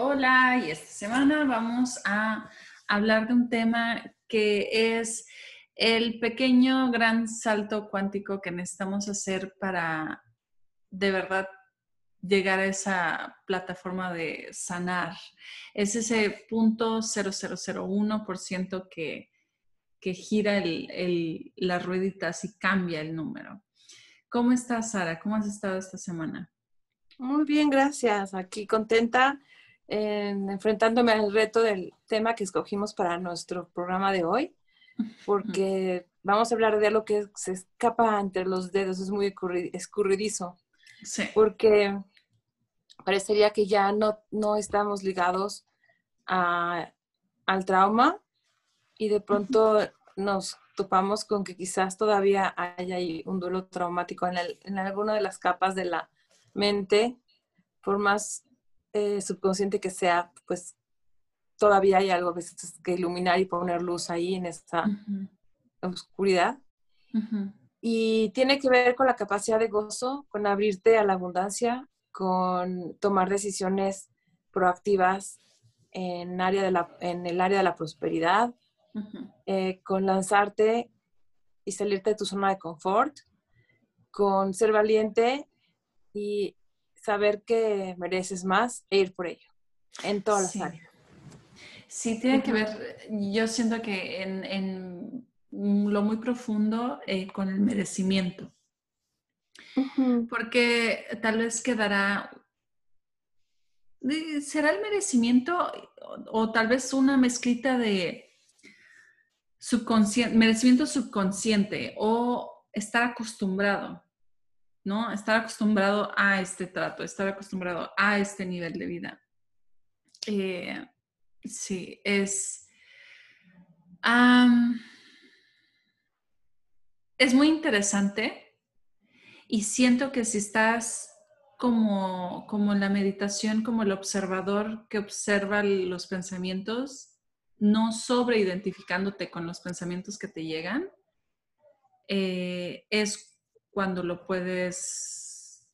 Hola, y esta semana vamos a hablar de un tema que es el pequeño gran salto cuántico que necesitamos hacer para de verdad llegar a esa plataforma de sanar. Es ese punto 0001% que, que gira el, las rueditas y cambia el número. ¿Cómo estás, Sara? ¿Cómo has estado esta semana? Muy bien, gracias. Aquí contenta enfrentándome al reto del tema que escogimos para nuestro programa de hoy, porque vamos a hablar de algo que se escapa entre los dedos, es muy escurridizo. Sí. Porque parecería que ya no, no estamos ligados a, al trauma y de pronto nos topamos con que quizás todavía hay un duelo traumático en, en alguna de las capas de la mente, por más eh, subconsciente que sea, pues todavía hay algo que iluminar y poner luz ahí en esa oscuridad. Y tiene que ver con la capacidad de gozo, con abrirte a la abundancia, con tomar decisiones proactivas en, área de la, en el área de la prosperidad, eh, con lanzarte y salirte de tu zona de confort, con ser valiente y saber que mereces más e ir por ello, en todas las áreas. Sí, tiene que ver, yo siento que en, lo muy profundo eh, con el merecimiento. Porque tal vez quedará, será el merecimiento o, tal vez una mezclita de subconsciente, merecimiento subconsciente o estar acostumbrado. ¿No? Estar acostumbrado a este trato, estar acostumbrado a este nivel de vida. Eh, sí, es... es muy interesante y siento que si estás como, como en la meditación, como el observador que observa los pensamientos, no sobreidentificándote con los pensamientos que te llegan, eh, es cuando lo puedes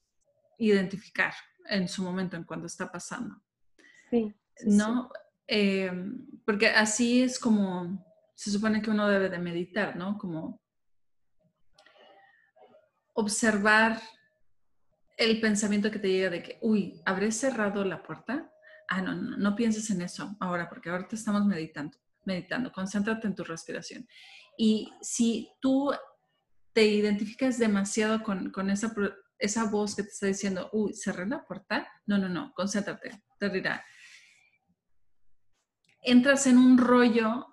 identificar en su momento, en cuando está pasando. Sí. ¿No? Em, porque así es como se supone que uno debe de meditar, ¿no? Como observar el pensamiento que te llega de que, uy, ¿habré cerrado la puerta? Ah, no, no, no pienses en eso ahora, porque ahorita estamos meditando, meditando, concéntrate en tu respiración. Y si tú te identificas demasiado con, esa, esa voz que te está diciendo, uy, cerré la puerta. No, no, no, concéntrate, te dirá. Entras en un rollo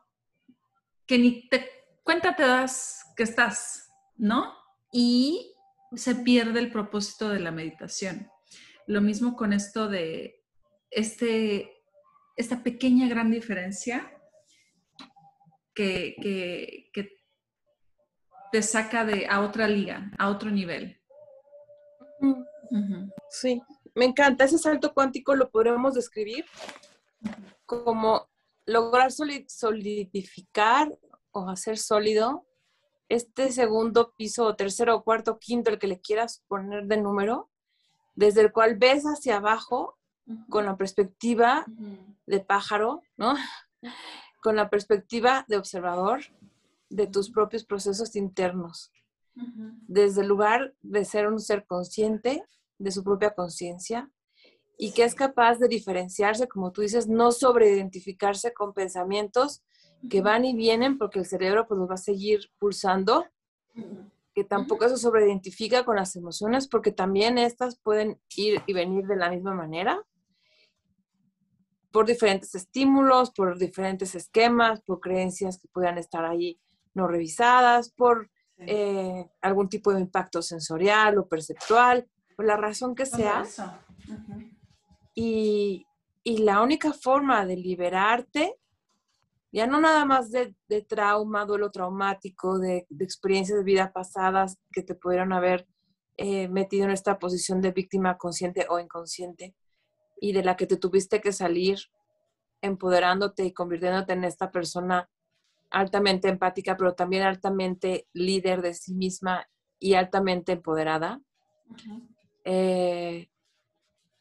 que ni te cuenta te das que estás, ¿no? Y se pierde el propósito de la meditación. Lo mismo con esto de este, esta pequeña gran diferencia que, que, que te saca de, a otra liga, a otro nivel. Sí, me encanta. Ese salto cuántico lo podríamos describir como lograr solidificar o hacer sólido este segundo piso, o tercero, o cuarto, quinto, el que le quieras poner de número, desde el cual ves hacia abajo con la perspectiva de pájaro, ¿no? Con la perspectiva de observador, de tus propios procesos internos, desde el lugar de ser un ser consciente de su propia conciencia y que es capaz de diferenciarse, como tú dices, no sobreidentificarse con pensamientos que van y vienen porque el cerebro pues los va a seguir pulsando, que tampoco eso sobreidentifica con las emociones porque también estas pueden ir y venir de la misma manera por diferentes estímulos, por diferentes esquemas, por creencias que puedan estar ahí no revisadas, por eh, algún tipo de impacto sensorial o perceptual, por la razón que sea. y, y, la única forma de liberarte, ya no nada más de, de trauma, duelo traumático, de, de, experiencias de vida pasadas que te pudieron haber eh, metido en esta posición de víctima consciente o inconsciente y de la que te tuviste que salir empoderándote y convirtiéndote en esta persona altamente empática, pero también altamente líder de sí misma y altamente empoderada. Eh,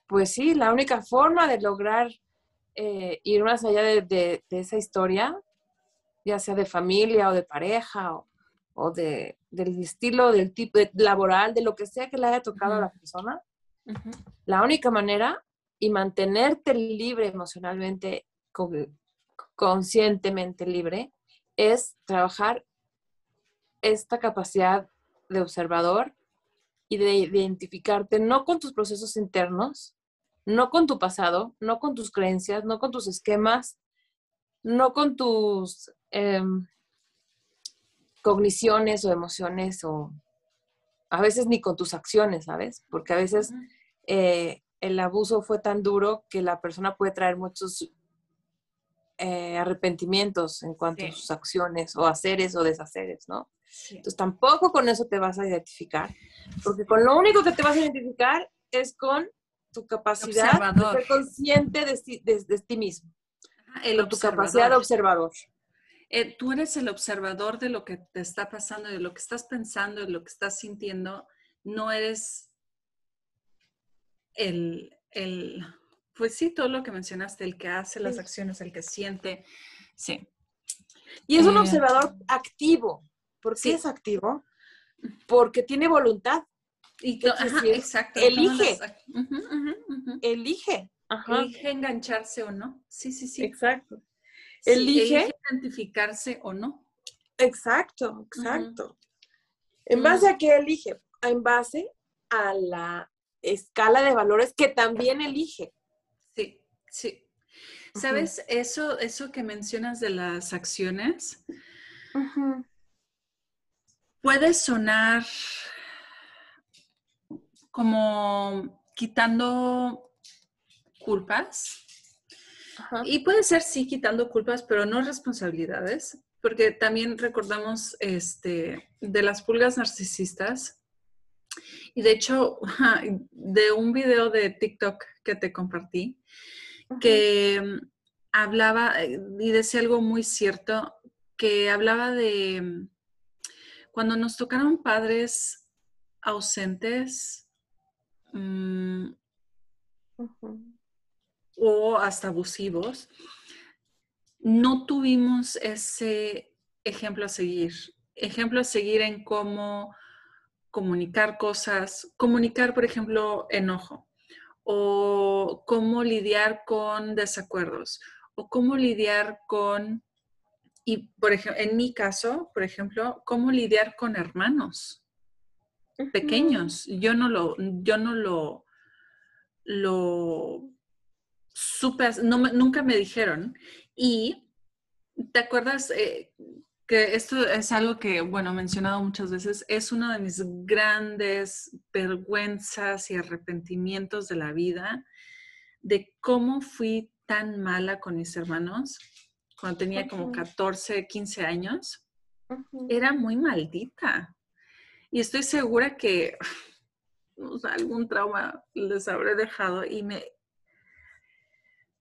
pues sí, la única forma de lograr eh, ir más allá de, esa historia, ya sea de familia o de pareja o, de, del estilo, del tipo laboral, de lo que sea que le haya tocado a la persona, la única manera y mantenerte libre emocionalmente, conscientemente libre, es trabajar esta capacidad de observador y de identificarte no con tus procesos internos, no con tu pasado, no con tus creencias, no con tus esquemas, no con tus em, cogniciones o emociones o a veces ni con tus acciones, ¿sabes? Porque a veces eh, el abuso fue tan duro que la persona puede traer muchos eh, arrepentimientos en cuanto a sus acciones o haceres o deshaceres, ¿no? Entonces tampoco con eso te vas a identificar, porque con lo único que te vas a identificar es con tu capacidad de ser consciente de, ti mismo, el tu capacidad de observador. Eh, tú eres el observador de lo que te está pasando, de lo que estás pensando, de lo que estás sintiendo. No eres el, el pues sí, todo lo que mencionaste, el que hace las acciones, el que siente, sí. Y es un eh, observador activo. ¿Por qué es activo? Porque tiene voluntad. Y exacto. Elige. Elige. Elige engancharse o no. Sí, sí, sí. Exacto. elige, identificarse o no. Exacto, exacto. ¿En base a qué elige? En base a la escala de valores que también elige. Sí. ¿Sabes? Eso, eso que mencionas de las acciones puede sonar como quitando culpas. Y puede ser sí quitando culpas, pero no responsabilidades, porque también recordamos este, de las pulgas narcisistas. Y de hecho, de un video de TikTok que te compartí, que mm, hablaba eh, y decía algo muy cierto, que hablaba de mm, cuando nos tocaron padres ausentes mm, o hasta abusivos, no tuvimos ese ejemplo a seguir. Ejemplo a seguir en cómo comunicar cosas, comunicar, por ejemplo, enojo o cómo lidiar con desacuerdos o cómo lidiar con, y por ejemplo, en mi caso, por ejemplo, cómo lidiar con hermanos pequeños. Yo no lo, yo no lo, lo supe, no, nunca me dijeron. Y, ¿te acuerdas? Eh, que esto es algo que, bueno, he mencionado muchas veces, es una de mis grandes vergüenzas y arrepentimientos de la vida, de cómo fui tan mala con mis hermanos cuando tenía como 14, 15 años. Era muy maldita. Y estoy segura que algún trauma les habré dejado y me...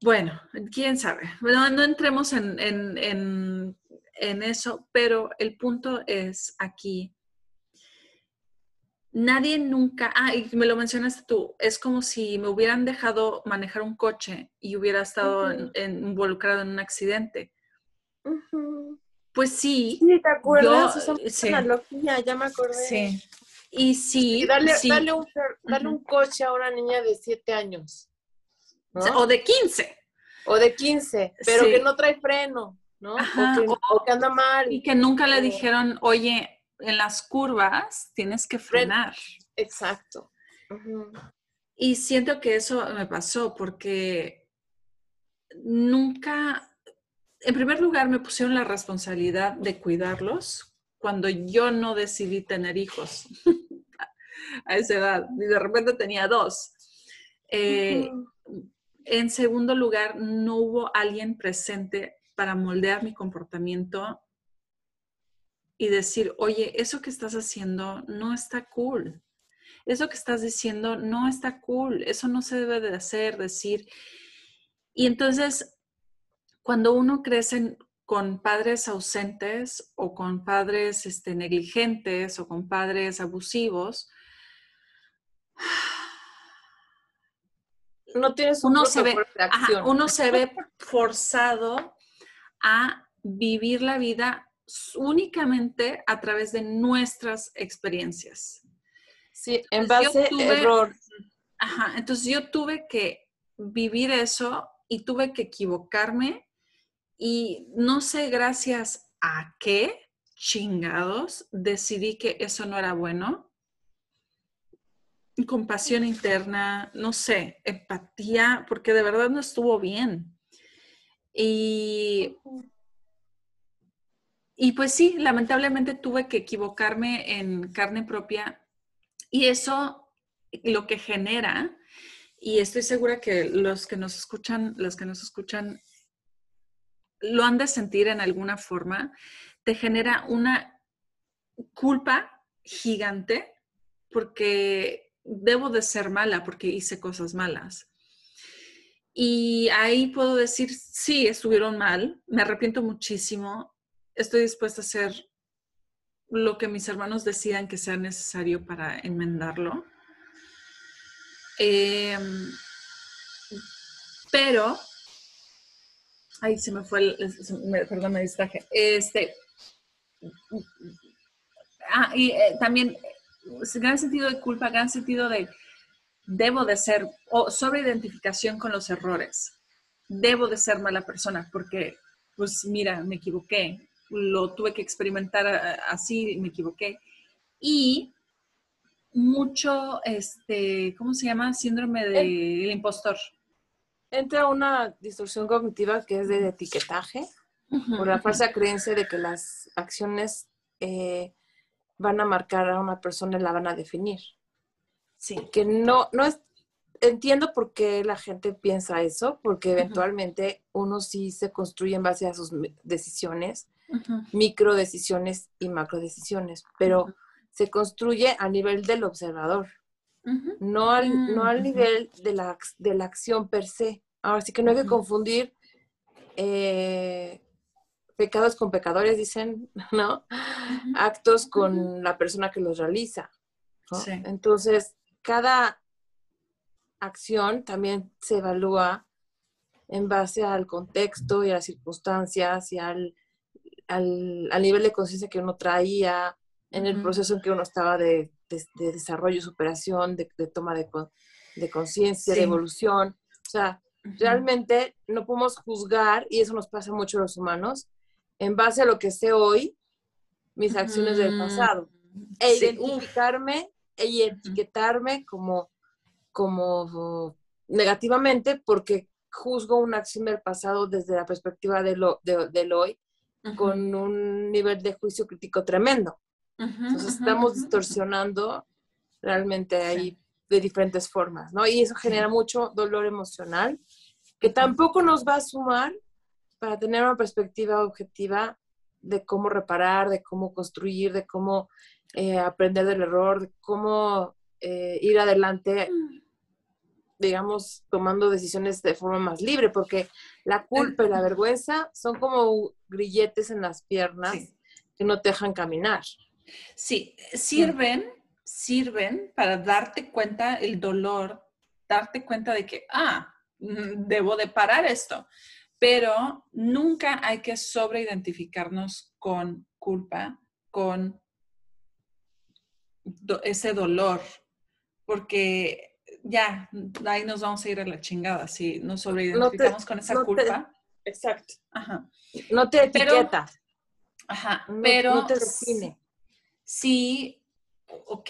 Bueno, quién sabe. No, no entremos en en eso, pero el punto es aquí. Nadie nunca, ah, y me lo mencionaste tú, es como si me hubieran dejado manejar un coche y hubiera estado involucrado en un accidente. Pues sí. Sí, ¿te acuerdas? Yo, analogía, ya me acordé. Sí. Y sí. darle, un, coche a una niña de 7 años. O de 15. O de 15, pero que no trae freno. ¿No? o, que, anda mal. Y que nunca le dijeron, oye, en las curvas tienes que frenar. Exacto. Y siento que eso me pasó porque nunca, en primer lugar, me pusieron la responsabilidad de cuidarlos cuando yo no decidí tener hijos. a esa edad. Y de repente tenía dos. Eh, en segundo lugar, no hubo alguien presente para moldear mi comportamiento y decir, oye, eso que estás haciendo no está cool. Eso que estás diciendo no está cool. Eso no se debe de hacer, decir. Y entonces, cuando uno crece con padres ausentes o con padres este, negligentes o con padres abusivos, no tienes uno se ve, uno se ve forzado a vivir la vida únicamente a través de nuestras experiencias. Sí, en base a error. Ajá, entonces yo tuve que vivir eso y tuve que equivocarme y no sé gracias a qué chingados decidí que eso no era bueno. Compasión interna, no sé, empatía, porque de verdad no estuvo bien. Y, y pues sí, lamentablemente tuve que equivocarme en carne propia y eso lo que genera, y estoy segura que los que nos escuchan, los que nos escuchan lo han de sentir en alguna forma, te genera una culpa gigante porque debo de ser mala porque hice cosas malas. Y ahí puedo decir, sí, estuvieron mal, me arrepiento muchísimo, estoy dispuesta a hacer lo que mis hermanos decidan que sea necesario para enmendarlo. Em, pero Ay, se me fue el, perdón, me distraje. Este, ah, y eh, también, gran sentido de culpa, gran sentido de debo de ser, o sobre identificación con los errores. Debo de ser mala persona porque, pues mira, me equivoqué, lo tuve que experimentar así, me equivoqué. Y mucho, este, ¿cómo se llama? Síndrome del impostor entra una distorsión cognitiva que es de etiquetaje, por la falsa creencia de que las acciones eh, van a marcar a una persona y la van a definir. Sí. Que no, no es, entiendo por qué la gente piensa eso, porque eventualmente uno sí se construye en base a sus decisiones, micro decisiones y macro decisiones, pero se construye a nivel del observador no, al, no al nivel de la, de la acción per se. Ahora sí que no hay que confundir eh, pecados con pecadores, dicen, ¿no? Actos con la persona que los realiza. Entonces, cada acción también se evalúa en base al contexto y a las circunstancias y al, al, nivel de conciencia que uno traía, en el proceso en que uno estaba de, de, desarrollo, superación, de, toma de, conciencia, de evolución. O sea, realmente no podemos juzgar, y eso nos pasa mucho a los humanos, en base a lo que sé hoy, mis acciones del pasado. E identificarme e etiquetarme como, como negativamente porque juzgo una acción del pasado desde la perspectiva de lo, del hoy con un nivel de juicio crítico tremendo. Entonces estamos distorsionando realmente ahí de diferentes formas, ¿no? Y eso genera mucho dolor emocional que tampoco nos va a sumar para tener una perspectiva objetiva de cómo reparar, de cómo construir, de cómo eh, aprender del error, de cómo eh, ir adelante, digamos, tomando decisiones de forma más libre, porque la culpa y la vergüenza son como grilletes en las piernas que no te dejan caminar. Sí, sirven, sirven para darte cuenta el dolor, darte cuenta de que, ah, mm, debo de parar esto, pero nunca hay que sobreidentificarnos con culpa, con ese dolor, porque ya, ahí nos vamos a ir a la chingada si nos sobreidentificamos con esa culpa. exacto. Ajá. No te etiqueta. ajá, pero no te define sí, ok.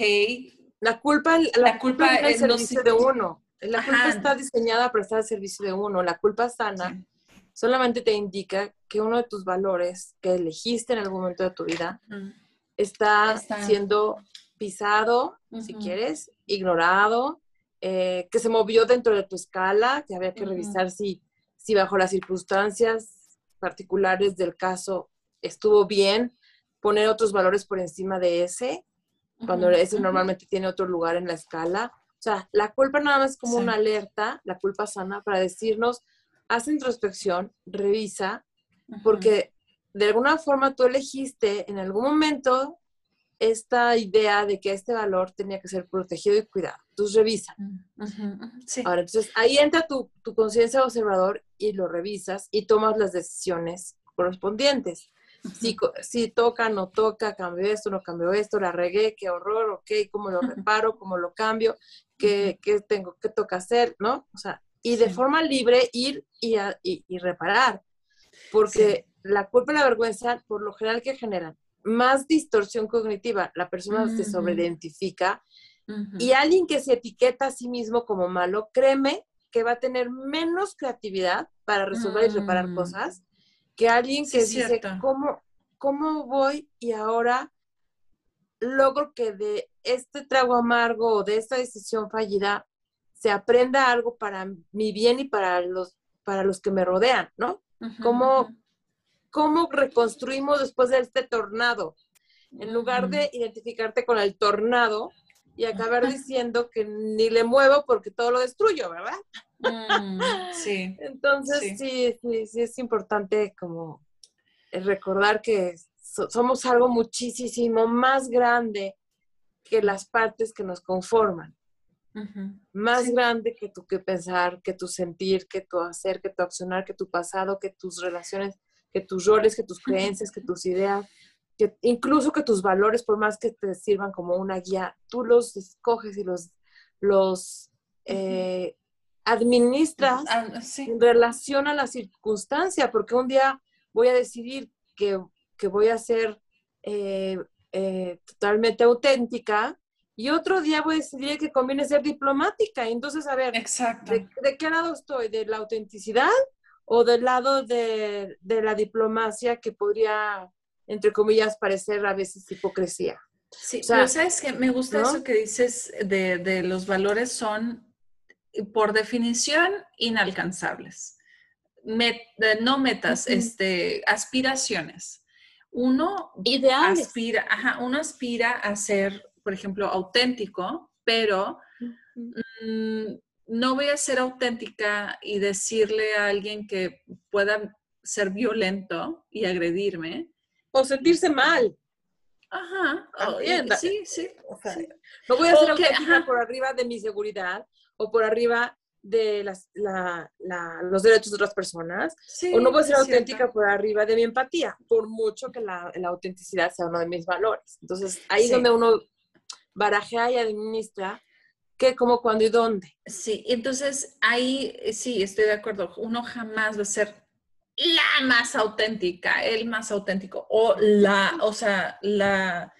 La culpa, la, culpa, es el servicio de uno. La culpa está diseñada para estar al servicio de uno. La culpa sana solamente te indica que uno de tus valores que elegiste en algún momento de tu vida está, siendo pisado, si quieres, ignorado, eh, que se movió dentro de tu escala, que había que revisar si, si bajo las circunstancias particulares del caso estuvo bien poner otros valores por encima de ese, cuando ese normalmente tiene otro lugar en la escala. O sea, la culpa nada más es como una alerta, la culpa sana, para decirnos, haz introspección, revisa, porque de alguna forma tú elegiste en algún momento esta idea de que este valor tenía que ser protegido y cuidado. Entonces revisa. Ahora, entonces ahí entra tu, tu conciencia observador y lo revisas y tomas las decisiones correspondientes. Si, si toca, no toca, cambio esto, no cambio esto, la regué, qué horror, ok, cómo lo reparo, cómo lo cambio, qué, qué tengo, qué toca hacer, ¿no? O sea, y de forma libre ir y, y, reparar. Porque la culpa y la vergüenza, por lo general, que generan? Más distorsión cognitiva. La persona se sobreidentifica y alguien que se etiqueta a sí mismo como malo, créeme que va a tener menos creatividad para resolver y reparar mm. cosas que alguien que dice, ¿cómo, ¿cómo voy y ahora logro que de este trago amargo o de esta decisión fallida se aprenda algo para mi bien y para los, para los que me rodean, ¿no? ¿Cómo, ¿Cómo reconstruimos después de este tornado? En lugar de identificarte con el tornado y acabar diciendo que ni le muevo porque todo lo destruyo, ¿verdad? Mm, sí. Entonces, sí. sí, sí, es importante como recordar que somos algo muchísimo más grande que las partes que nos conforman. Más grande que tu que pensar, que tu sentir, que tu hacer, que tu accionar, que tu pasado, que tus relaciones, que tus roles, que tus creencias, que tus ideas, que incluso que tus valores, por más que te sirvan como una guía, tú los escoges y los, los eh, administras en relación a la circunstancia, porque un día voy a decidir que, voy a ser eh, eh, totalmente auténtica y otro día voy a decidir que conviene ser diplomática. Entonces, a ver, ¿de, qué lado estoy? ¿De la autenticidad o del lado de, de la diplomacia que podría entre comillas, parecer a veces hipocresía. Sí, pero sabes que me gusta eso que dices de, los valores son, por definición, inalcanzables. no metas, este, aspiraciones. Uno aspira, uno aspira a ser, por ejemplo, auténtico, pero mm, no voy a ser auténtica y decirle a alguien que pueda ser violento y agredirme, o sentirse mal. Ajá, sí, sí. No voy a ser auténtica por arriba de mi seguridad o por arriba de las, los derechos de otras personas, o no voy a ser auténtica por arriba de mi empatía, por mucho que la, autenticidad sea uno de mis valores. Entonces, ahí es donde uno barajea y administra qué, cómo, cuándo y dónde. Sí, entonces ahí sí, estoy de acuerdo. Uno jamás va a ser la más auténtica, el más auténtico, o la, o sea, la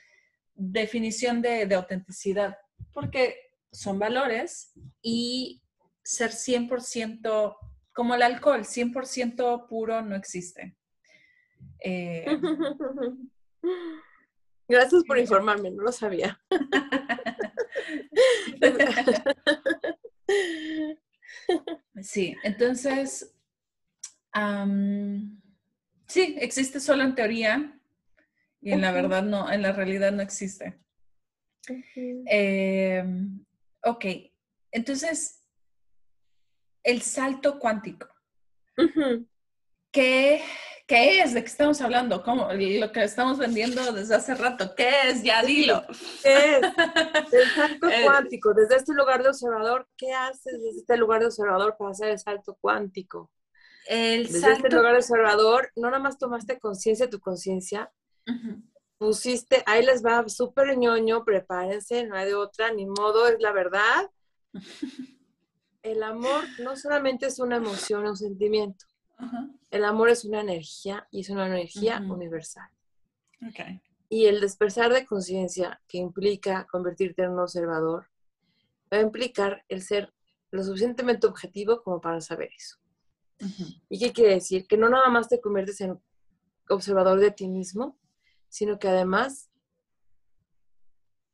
definición de, autenticidad, porque son valores y ser 100% como el alcohol, 100% puro no existe. Eh, Gracias por informarme, no lo sabía. sí, entonces sí, existe solo en teoría y en la verdad no, en la realidad no existe. Em, ok, entonces, el salto cuántico. ¿Qué, es? ¿De qué estamos hablando? ¿Cómo? Lo que estamos vendiendo desde hace rato. ¿Qué es? Ya dilo. ¿Qué es? El salto cuántico. Desde este lugar de observador, ¿qué haces desde este lugar de observador para hacer el salto cuántico? El Desde este lugar observador, no nada más tomaste conciencia de tu conciencia, pusiste, ahí les va súper ñoño, prepárense, no hay de otra, ni modo, es la verdad. El amor no solamente es una emoción un sentimiento, el amor es una energía y es una energía universal. Y el despertar de conciencia que implica convertirte en un observador, va a implicar el ser lo suficientemente objetivo como para saber eso. ¿Y qué quiere decir? Que no nada más te conviertes en observador de ti mismo, sino que además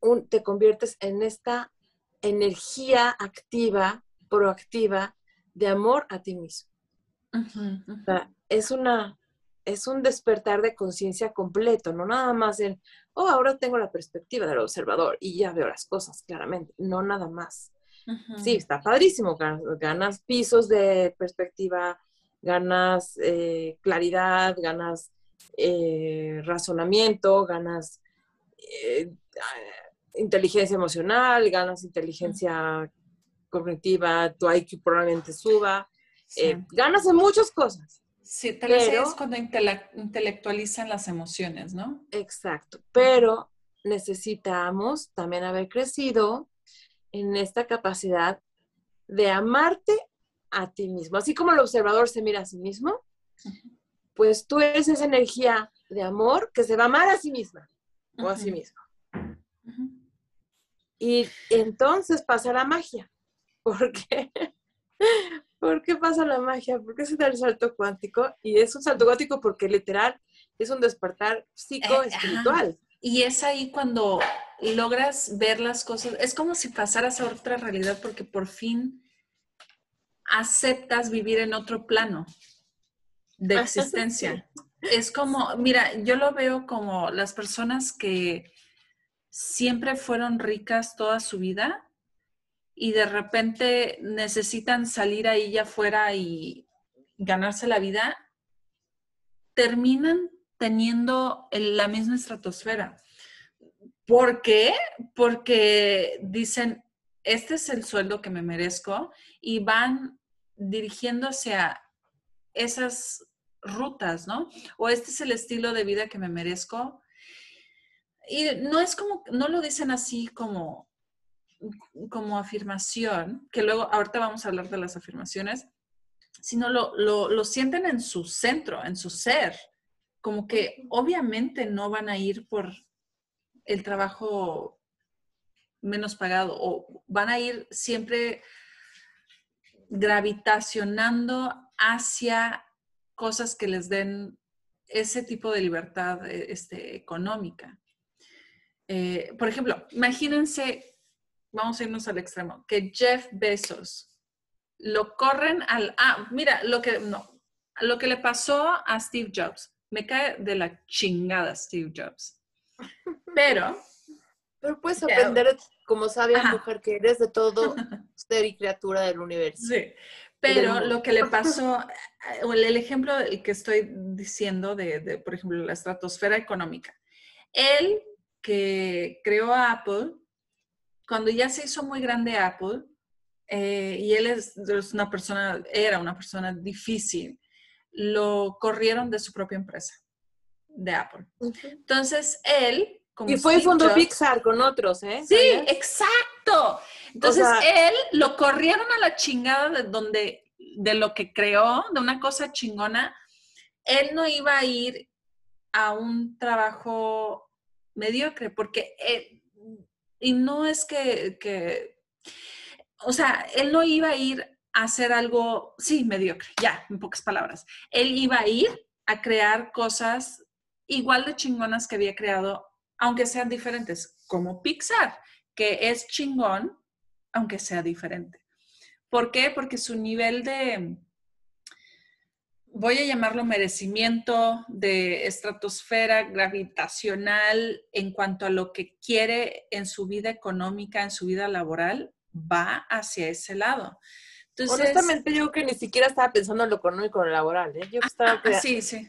un, te conviertes en esta energía activa, proactiva de amor a ti mismo. O sea, es una, es un despertar de conciencia completo, no nada más en, oh, ahora tengo la perspectiva del observador y ya veo las cosas claramente, no nada más. Sí, está padrísimo, ganas, pisos de perspectiva, ganas eh, claridad, ganas eh, razonamiento, ganas eh, inteligencia emocional, ganas inteligencia cognitiva, tu IQ probablemente suba, ganas en muchas cosas. Sí, tal vez es cuando intelectualizan las emociones, ¿no? Exacto, pero necesitamos también haber crecido en esta capacidad de amarte a ti mismo. Así como el observador se mira a sí mismo, pues tú eres esa energía de amor que se va a amar a sí misma o a sí mismo. Y entonces pasa la magia. ¿Por qué? ¿Por qué pasa la magia? ¿Por qué se da el salto cuántico? Y es un salto cuántico porque literal es un despertar psico-espiritual. Eh, y es ahí cuando logras ver las cosas, es como si pasaras a otra realidad porque por fin aceptas vivir en otro plano de existencia. Es como, mira, yo lo veo como las personas que siempre fueron ricas toda su vida y de repente necesitan salir ahí ya afuera y ganarse la vida, terminan teniendo la misma estratosfera. ¿Por qué? Porque dicen, este es el sueldo que me merezco y van dirigiéndose a esas rutas, ¿no? O este es el estilo de vida que me merezco. Y no es como, no lo dicen así como, como afirmación, que luego ahorita vamos a hablar de las afirmaciones, sino lo, lo, sienten en su centro, en su ser, como que obviamente no van a ir por el trabajo menos pagado o van a ir siempre gravitacionando hacia cosas que les den ese tipo de libertad eh, este, económica. Eh, por ejemplo, imagínense vamos a irnos al extremo, que Jeff Bezos lo corren al, ah, mira, lo que, no, lo que le pasó a Steve Jobs, me cae de la chingada Steve Jobs. Pero... Pero puedes aprender como sabia mujer que eres de todo ser y criatura del universo. Sí, pero lo que le pasó, el ejemplo que estoy diciendo de, de, por ejemplo, la estratosfera económica. Él que creó Apple, cuando ya se hizo muy grande Apple, eh, y él es, una persona, era una persona difícil, lo corrieron de su propia empresa, de Apple. Entonces, él... Como y fue el fondo Pixar con otros, ¿eh? Sí, exacto. Entonces, él lo corrieron a la chingada de donde, de lo que creó, de una cosa chingona. Él no iba a ir a un trabajo mediocre, porque él, y no es que, o sea, él no iba a ir a hacer algo, sí, mediocre, ya, en pocas palabras. Él iba a ir a crear cosas igual de chingonas que había creado, aunque sean diferentes, como Pixar, que es chingón, aunque sea diferente. ¿Por qué? Porque su nivel de, voy a llamarlo merecimiento de estratosfera gravitacional en cuanto a lo que quiere en su vida económica, en su vida laboral, va hacia ese lado. Entonces, Honestamente, yo que ni siquiera estaba pensando en lo económico o lo laboral. ¿eh? Yo estaba, sí, sí.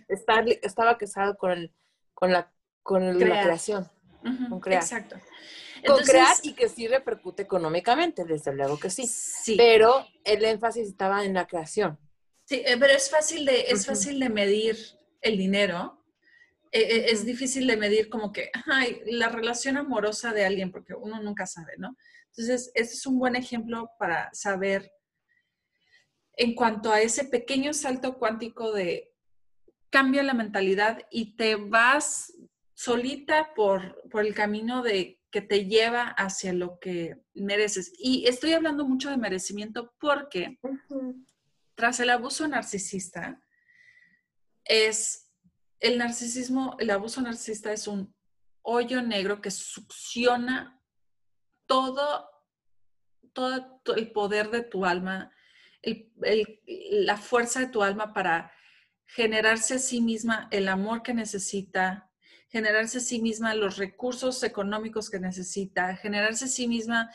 estaba casado con, con, la, con la creación, con crear. Exacto. con crear y que sí repercute económicamente, desde luego que sí. sí. Pero el énfasis estaba en la creación. Sí, eh, pero es fácil de, es fácil de medir el dinero. Eh, eh, es difícil de medir como que, ay, la relación amorosa de alguien, porque uno nunca sabe, ¿no? Entonces, este es un buen ejemplo para saber en cuanto a ese pequeño salto cuántico de cambia la mentalidad y te vas solita por, por el camino de que te lleva hacia lo que mereces. Y estoy hablando mucho de merecimiento porque tras el abuso narcisista, es el narcisismo, el abuso narcisista es un hoyo negro que succiona todo, todo, el poder de tu alma, la fuerza de tu alma para generarse a sí misma el amor que necesita, generarse a sí misma los recursos económicos que necesita, generarse a sí misma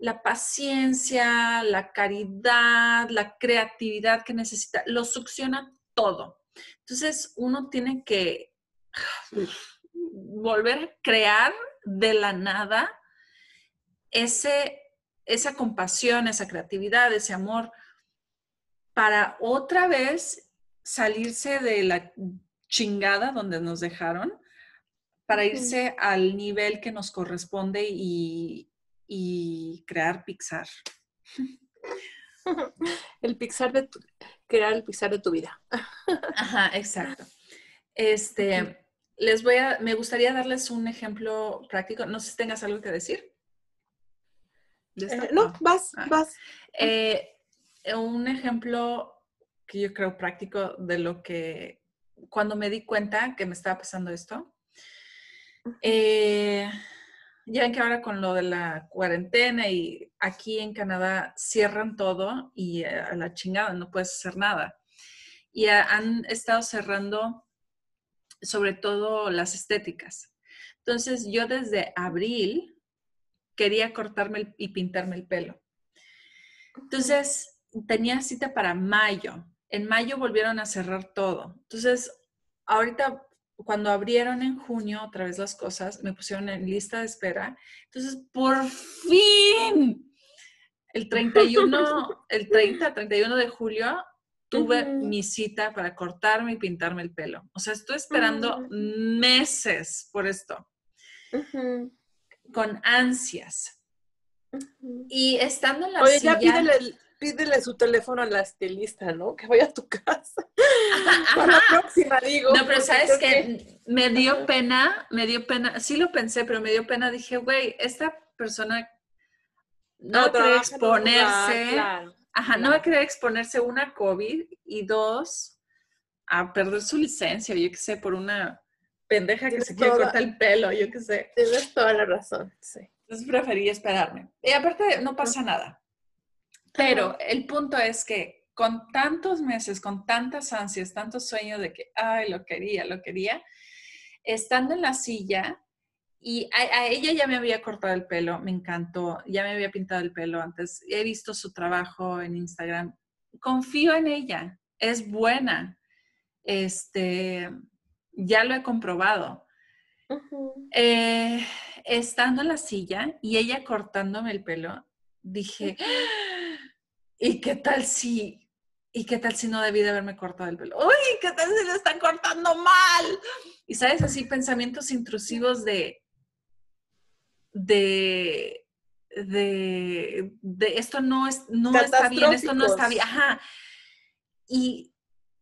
la paciencia, la caridad, la creatividad que necesita, lo succiona todo. Entonces uno tiene que volver a crear de la nada ese, esa compasión, esa creatividad, ese amor, para otra vez salirse de la chingada donde nos dejaron, para irse al nivel que nos corresponde y, y crear Pixar. El Pixar de tu, crear el Pixar de tu vida. Ajá, exacto. Este, les voy a, me gustaría darles un ejemplo práctico. No sé si tengas algo que decir. Eh, no, vas, ah. vas. Eh, un ejemplo que yo creo práctico de lo que cuando me di cuenta que me estaba pasando esto. Eh, ya ven que ahora con lo de la cuarentena y aquí en Canadá cierran todo y a la chingada no puedes hacer nada. Y han estado cerrando sobre todo las estéticas. Entonces yo desde abril quería cortarme y pintarme el pelo. Entonces tenía cita para mayo. En mayo volvieron a cerrar todo. Entonces, ahorita cuando abrieron en junio otra vez las cosas, me pusieron en lista de espera. Entonces, por fin, el 31, el 30, 31 de julio, tuve mi cita para cortarme y pintarme el pelo. O sea, estoy esperando meses por esto, con ansias. Y estando en la Oye, ya pídele, pídele, su teléfono a la estilista, ¿no? Que vaya a tu casa. Para la próxima, digo. No, pero sabes que me dio pena, me dio pena, sí lo pensé, pero me dio pena. Dije, güey, esta persona no, no quiere exponerse. Ajá, no va a querer exponerse una COVID y dos a perder su licencia, yo qué sé, por una pendeja que se quiere cortar el pelo, yo qué sé. Tienes toda la razón, sí. Entonces preferí esperarme. Y aparte, no pasa nada. Pero el punto es que con tantos meses, con tantas ansias, tantos sueños de que, ay, lo quería, lo quería, estando en la silla, y a, ella ya me había cortado el pelo, me encantó, ya me había pintado el pelo antes, he visto su trabajo en Instagram, confío en ella, es buena, este, ya lo he comprobado. Eh, estando en la silla y ella cortándome el pelo, dije, ¿y qué tal si, y qué tal si no debí de haberme cortado el pelo? ¡Uy, qué tal si le están cortando mal! Y sabes, así pensamientos intrusivos de, de, de, esto no, es, no está bien, esto no está bien. Ajá. Y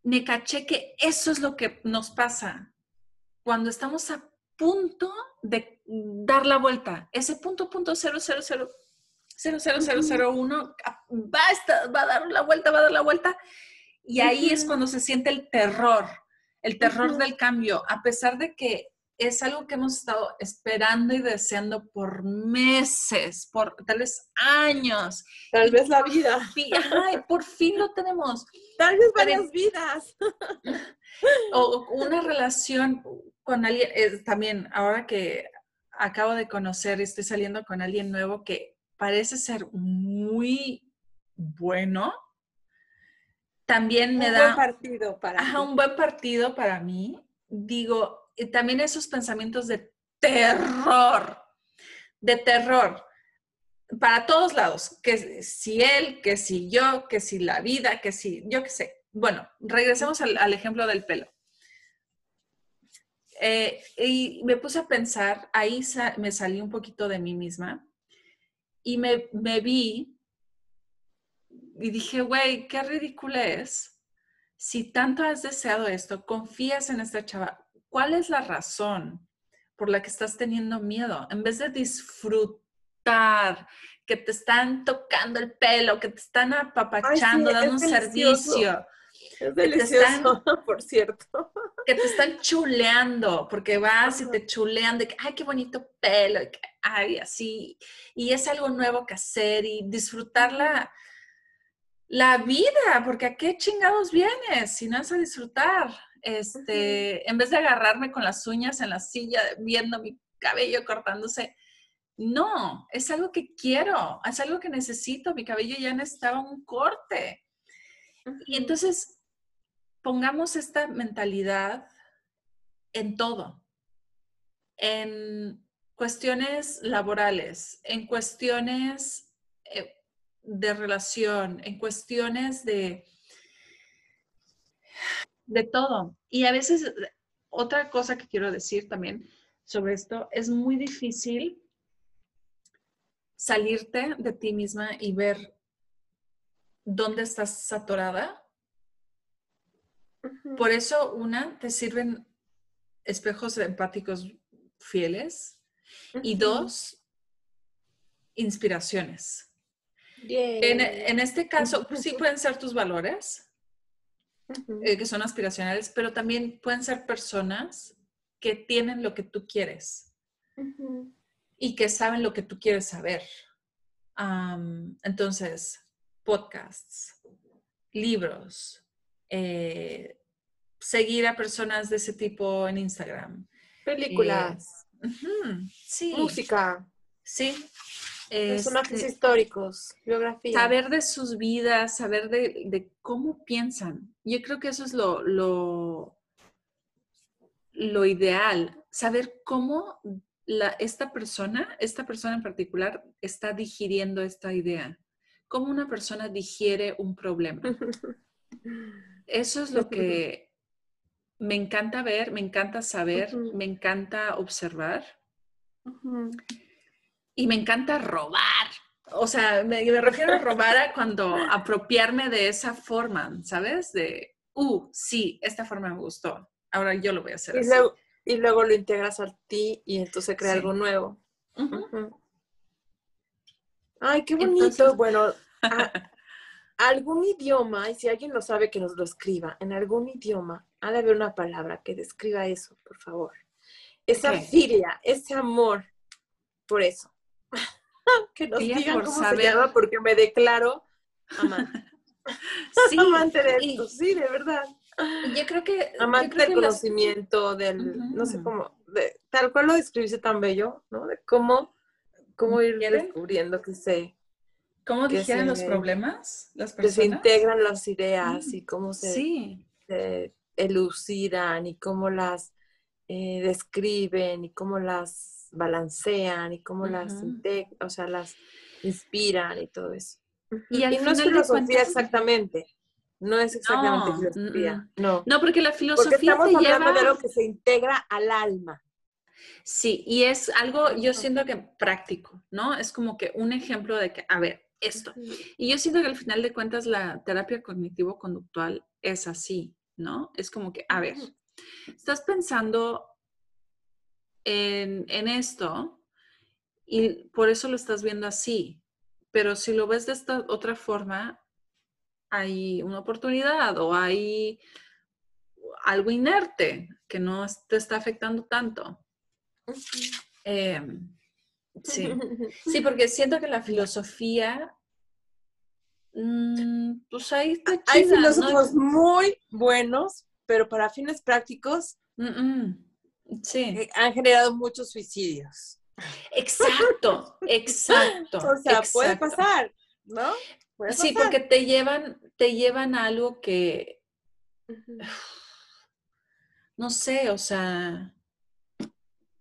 me caché que eso es lo que nos pasa cuando estamos a punto de dar la vuelta. Ese punto, punto, cero, cero, cero, cero, cero, cero, cero, uno, va a, va a dar la vuelta, va a dar la vuelta. Y ahí es cuando se siente el terror, el terror del cambio, a pesar de que es algo que hemos estado esperando y deseando por meses, por tal vez años. Tal vez la vida. Ay, por fin lo tenemos. Tal vez varias vidas. O una relación con alguien, también ahora que acabo de conocer, estoy saliendo con alguien nuevo que parece ser muy bueno. También me da... Un buen partido para ajá, un buen partido para mí. Digo, también esos pensamientos de terror, de terror, para todos lados, que si él, que si yo, que si la vida, que si yo qué sé. Bueno, regresemos al, ejemplo del pelo. Eh, y me puse a pensar, ahí me salí un poquito de mí misma y me, me vi y dije, güey, qué ridícula es. Si tanto has deseado esto, confías en esta chava, ¿Cuál es la razón por la que estás teniendo miedo? En vez de disfrutar, que te están tocando el pelo, que te están apapachando, dando un servicio. Es delicioso, por cierto. Que te están chuleando, porque vas y te chulean de que, ay, qué bonito pelo. ay, así, y es algo nuevo que hacer y disfrutar la, la vida, porque a qué chingados vienes si no es a disfrutar. Este, en vez de agarrarme con las uñas en la silla viendo mi cabello cortándose, no, es algo que quiero, es algo que necesito, mi cabello ya necesitaba un corte. Y entonces pongamos esta mentalidad en todo, en cuestiones laborales, en cuestiones eh, de relación, en cuestiones de, de todo. Y a veces, otra cosa que quiero decir también sobre esto, es muy difícil salirte de ti misma y ver dónde estás saturada. Por eso, una, te sirven espejos empáticos fieles. Y dos, inspiraciones. En, este caso, pues sí pueden ser tus valores, eh, que son aspiracionales, pero también pueden ser personas que tienen lo que tú quieres y que saben lo que tú quieres saber. entonces, podcasts, libros, eh, seguir a personas de ese tipo en Instagram. Películas. Eh, sí. Música. Sí. Personajes este, históricos, biografía. Saber de sus vidas, saber de, cómo piensan. Yo creo que eso es lo, lo, lo ideal, saber cómo la, esta persona, esta persona en particular, está digiriendo esta idea. Cómo una persona digiere un problema. Eso es lo que me encanta ver, me encanta saber, me encanta observar. Y me encanta robar. O sea, me, refiero a robar a cuando apropiarme de esa forma, ¿sabes? De, uh, sí, esta forma me gustó. Ahora yo lo voy a hacer y así. Luego, y luego lo integras a ti y entonces crea algo nuevo. Ay, qué bonito. bueno, algún idioma, y si alguien lo sabe, que nos lo escriba, en algún idioma, ha de haber una palabra que describa eso, por favor. Esa filia, ese amor por eso. que nos digan cómo se llama, porque me declaro amante. sí, amante de esto, sí, de verdad. Yo creo que... Amante del conocimiento, del, no sé cómo, de, tal cual lo describiste tan bello, ¿no? De cómo, cómo ir descubriendo que se... ¿Cómo digieren los problemas las personas? Que se integran las ideas y cómo se, se, elucidan y cómo las eh, describen y cómo las balancean y cómo las o sea, las inspiran y todo eso. Y, no es filosofía exactamente. No es exactamente filosofía. No. no, porque la filosofía porque estamos hablando de algo que se integra al alma. Sí, y es algo, yo siento que práctico, ¿no? Es como que un ejemplo de que, a ver, esto. Y yo siento que al final de cuentas la terapia cognitivo-conductual es así, ¿no? Es como que, a ver, estás pensando en, en esto y por eso lo estás viendo así, pero si lo ves de esta otra forma, hay una oportunidad o hay algo inerte que no te está afectando tanto. Sí. sí, porque siento que la filosofía, mm, pues ahí está Hay filósofos muy buenos, pero para fines prácticos sí. Eh, han generado muchos suicidios. Exacto, exacto. o sea, puede pasar, ¿no? sí, porque te llevan, te llevan a algo que, no sé, o sea,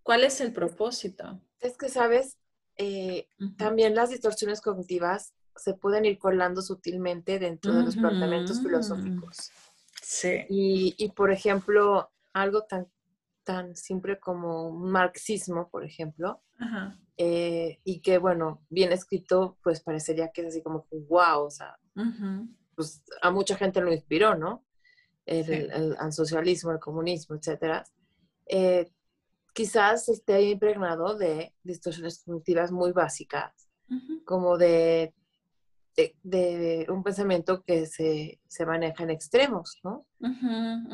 ¿cuál es el propósito? Es que, ¿sabes? Eh, también las distorsiones cognitivas se pueden ir colando sutilmente dentro de los planteamientos filosóficos. Sí. Y, y, por ejemplo, algo tan, tan simple como un marxismo, por ejemplo. Eh, y que, bueno, bien escrito, pues parecería que es así como, wow, o sea, pues a mucha gente lo inspiró, ¿no? El, socialismo, el comunismo, etcétera. Eh, quizás esté impregnado de distorsiones cognitivas muy básicas, como de, de, un pensamiento que se, se, maneja en extremos, ¿no?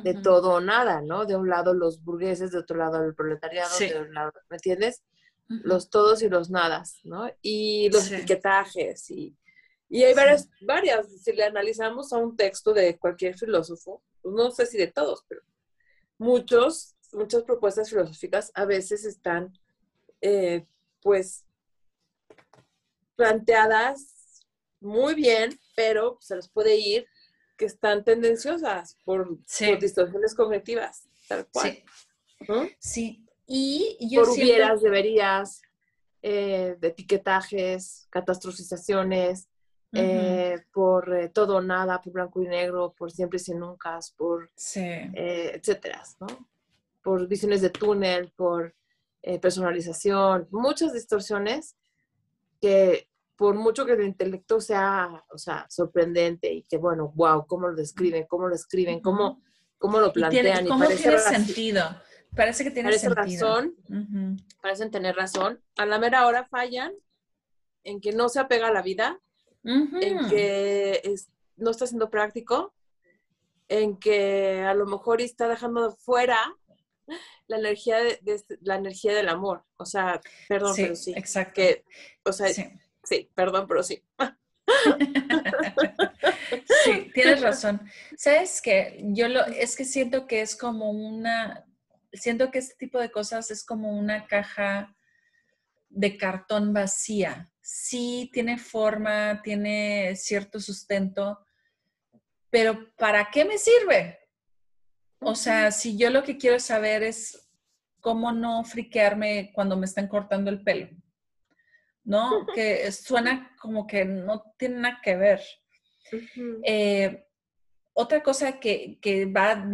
De todo o nada, ¿no? De un lado los burgueses, de otro lado el proletariado, de un lado, ¿me entiendes? los todos y los nadas, ¿no? Y los etiquetajes y, y hay varias, varias, si le analizamos a un texto de cualquier filósofo, pues no sé si de todos, pero muchos, muchas propuestas filosóficas a veces están, eh, pues, planteadas muy bien, pero se les puede ir que están tendenciosas por, distorsiones cognitivas, tal cual. Sí. sí. Y yo por hubieras, deberías, eh, de etiquetajes, catastrofizaciones, eh, por eh, todo o nada, por blanco y negro, por siempre y sin nunca, por etcétera, ¿no? Por visiones de túnel, por personalización, muchas distorsiones que por mucho que el intelecto sea, o sea, sorprendente y que, bueno, wow, cómo lo describen, cómo lo escriben, cómo, cómo lo plantean. Y, ¿Cómo tiene sentido? Parece que tiene parece sentido. razón, parecen tener razón. A la mera hora fallan en que no se apega a la vida, en que no está siendo práctico, en que a lo mejor está dejando fuera la energía de, este, la energía del amor. O sea, perdón, pero sí. Exacto. Que, o sea, sí, perdón, pero sí. sí, tienes razón. ¿Sabes qué? Yo lo, es que siento que es como una, siento que este tipo de cosas es como una caja de cartón vacía. Sí, tiene forma, tiene cierto sustento, pero ¿para qué me sirve? O sea, si yo lo que quiero saber es cómo no friquearme cuando me están cortando el pelo. ¿no? Que suena como que no tiene nada que ver. Eh, otra cosa que, va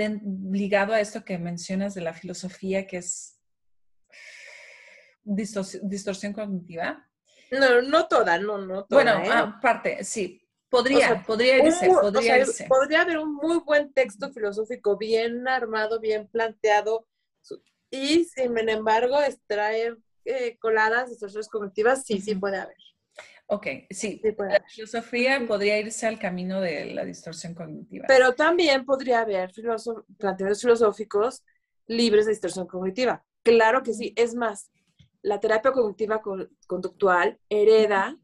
ligado a esto que mencionas de la filosofía, que es distorsión cognitiva. No, no toda, no, no toda. Bueno, ¿eh? aparte, sí. Podría, podría irse, podría irse. Podría haber un muy buen texto filosófico, bien armado, bien planteado, y sin embargo extraer eh, coladas, distorsiones cognitivas, sí, sí puede haber. Ok, sí. la filosofía podría irse al camino de la distorsión cognitiva. Pero también podría haber planteamientos filosóficos libres de distorsión cognitiva. Claro que sí. Es más, la terapia cognitiva conductual hereda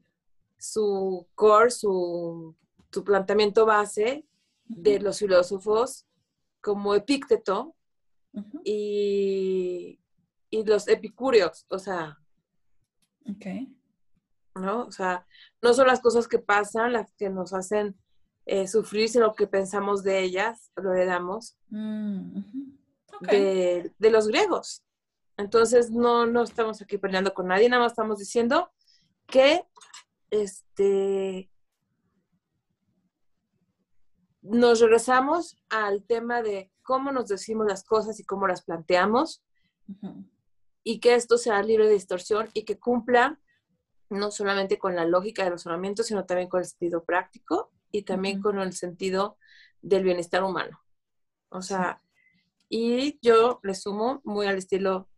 su core, su, su planteamiento base de los filósofos como Epícteto y y los epicúreos, o sea. ¿No? O sea, no son las cosas que pasan las que nos hacen eh, sufrir, sino que pensamos de ellas, lo heredamos, mm, de, los griegos. Entonces, no, no estamos aquí peleando con nadie, nada más estamos diciendo que este, nos regresamos al tema de cómo nos decimos las cosas y cómo las planteamos y que esto sea libre de distorsión y que cumpla no solamente con la lógica de los razonamientos, sino también con el sentido práctico y también con el sentido del bienestar humano. O sea, y yo le sumo muy al estilo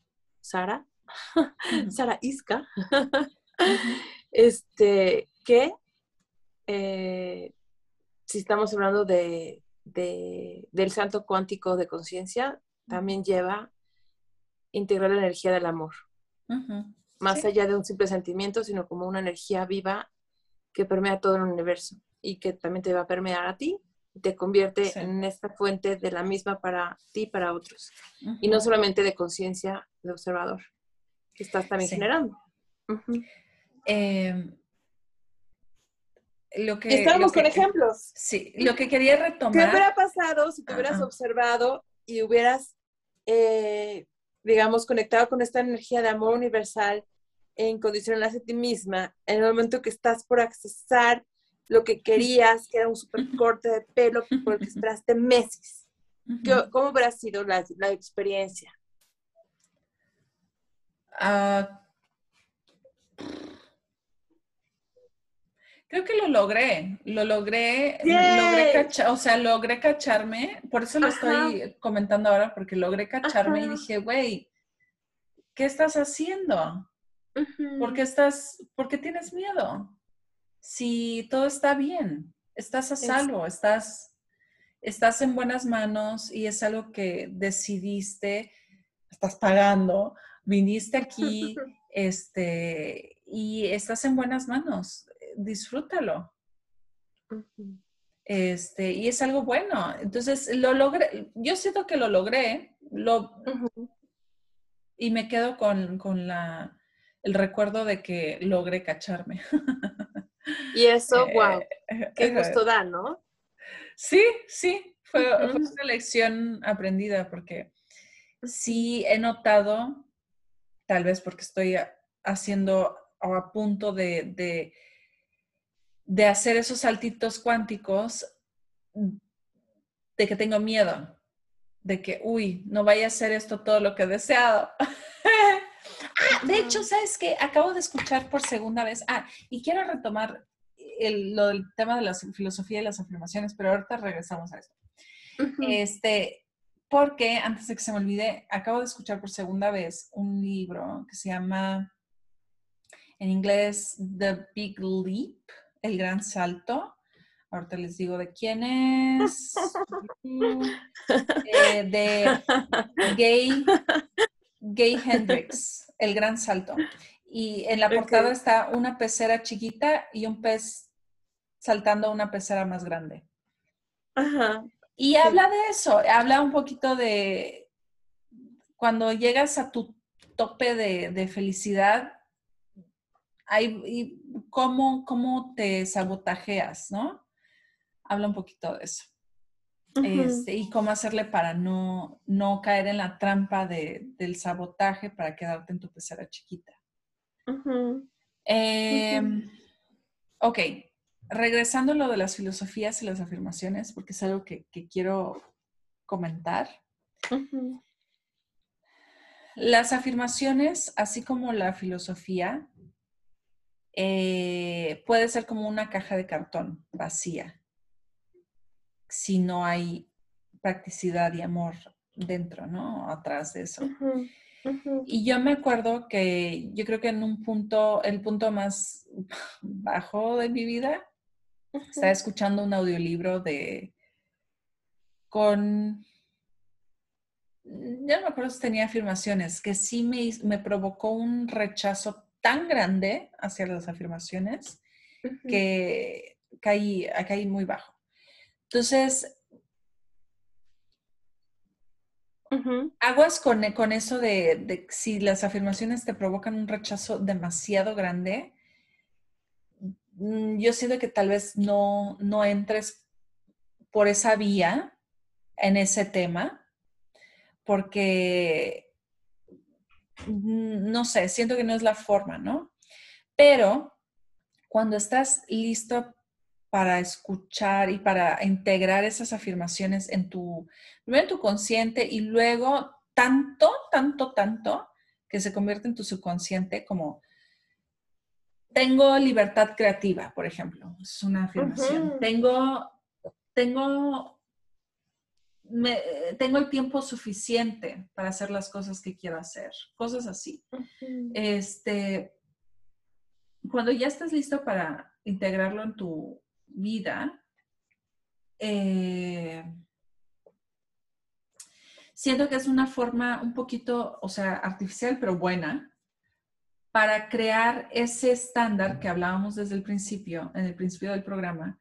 Sara, Sara Isca, este, que eh, si estamos hablando de, del santo cuántico de conciencia, también lleva integrar la energía del amor. Más allá de un simple sentimiento, sino como una energía viva que permea todo el universo y que también te va a permear a ti y te convierte en esta fuente de la misma para ti y para otros. Y no solamente de conciencia de observador, que estás también generando. Em, lo que, Estamos con ejemplos. Sí, lo que quería retomar. ¿Qué hubiera pasado si te hubieras observado y hubieras eh, digamos, conectado con esta energía de amor universal en condición a ti misma, en el momento que estás por accesar lo que querías, que era un super corte de pelo por el que esperaste meses. ¿Cómo hubiera sido la, experiencia? Ah, creo que lo logré, lo logré, logré o sea, logré cacharme, por eso lo estoy comentando ahora, porque logré cacharme y dije, güey, ¿qué estás haciendo? ¿Por qué estás, por qué tienes miedo? Si todo está bien, estás a salvo, estás, estás en buenas manos y es algo que decidiste, estás pagando, viniste aquí, Este, y estás en buenas manos, disfrútalo. Este, y es algo bueno. Entonces, lo logré, yo siento que lo logré, lo, y me quedo con, con la, el recuerdo de que logré cacharme. Y eso, wow, eh, qué gusto da, ¿no? Sí, sí, fue, fue, una lección aprendida porque sí he notado, tal vez porque estoy haciendo o a punto de, de, de hacer esos saltitos cuánticos, de que tengo miedo, de que, uy, no vaya a ser esto todo lo que he deseado. ah, de hecho, ¿sabes qué? Acabo de escuchar por segunda vez. Ah, y quiero retomar el, lo del tema de la filosofía y las afirmaciones, pero ahorita regresamos a esto. Este, porque antes de que se me olvide, acabo de escuchar por segunda vez un libro que se llama en inglés The Big Leap, El Gran Salto. Ahorita les digo de quién es. Eh, de Gay, Gay Hendrix, El Gran Salto. Y en la portada está una pecera chiquita y un pez saltando a una pecera más grande. Ajá. Y habla de eso, habla un poquito de cuando llegas a tu tope de, felicidad, y cómo, cómo te sabotajeas, ¿no? Habla un poquito de eso. Este, y cómo hacerle para no, no caer en la trampa del sabotaje para quedarte en tu pecera chiquita. Em, ok, regresando a lo de las filosofías y las afirmaciones, porque es algo que, quiero comentar. Las afirmaciones, así como la filosofía, eh, puede ser como una caja de cartón vacía, si no hay practicidad y amor dentro, ¿no? Atrás de eso. Y yo me acuerdo que yo creo que en un punto, el punto más bajo de mi vida, estaba escuchando un audiolibro de con ya no me acuerdo si tenía afirmaciones, que sí me, me provocó un rechazo tan grande hacia las afirmaciones que caí, caí muy bajo. Entonces, aguas con, con eso de, de, si las afirmaciones te provocan un rechazo demasiado grande, Mm, yo siento que tal vez no, no entres por esa vía en ese tema, porque, no sé, siento que no es la forma, ¿no? Pero cuando estás listo para escuchar y para integrar esas afirmaciones en tu, primero en tu consciente y luego tanto, tanto, tanto que se convierte en tu subconsciente como tengo libertad creativa, por ejemplo, es una afirmación. Tengo, tengo, tengo el tiempo suficiente para hacer las cosas que quiero hacer, cosas así. Este, cuando ya estás listo para integrarlo en tu vida, eh, siento que es una forma un poquito, o sea, artificial, pero buena, para crear ese estándar que hablábamos desde el principio, en el principio del programa,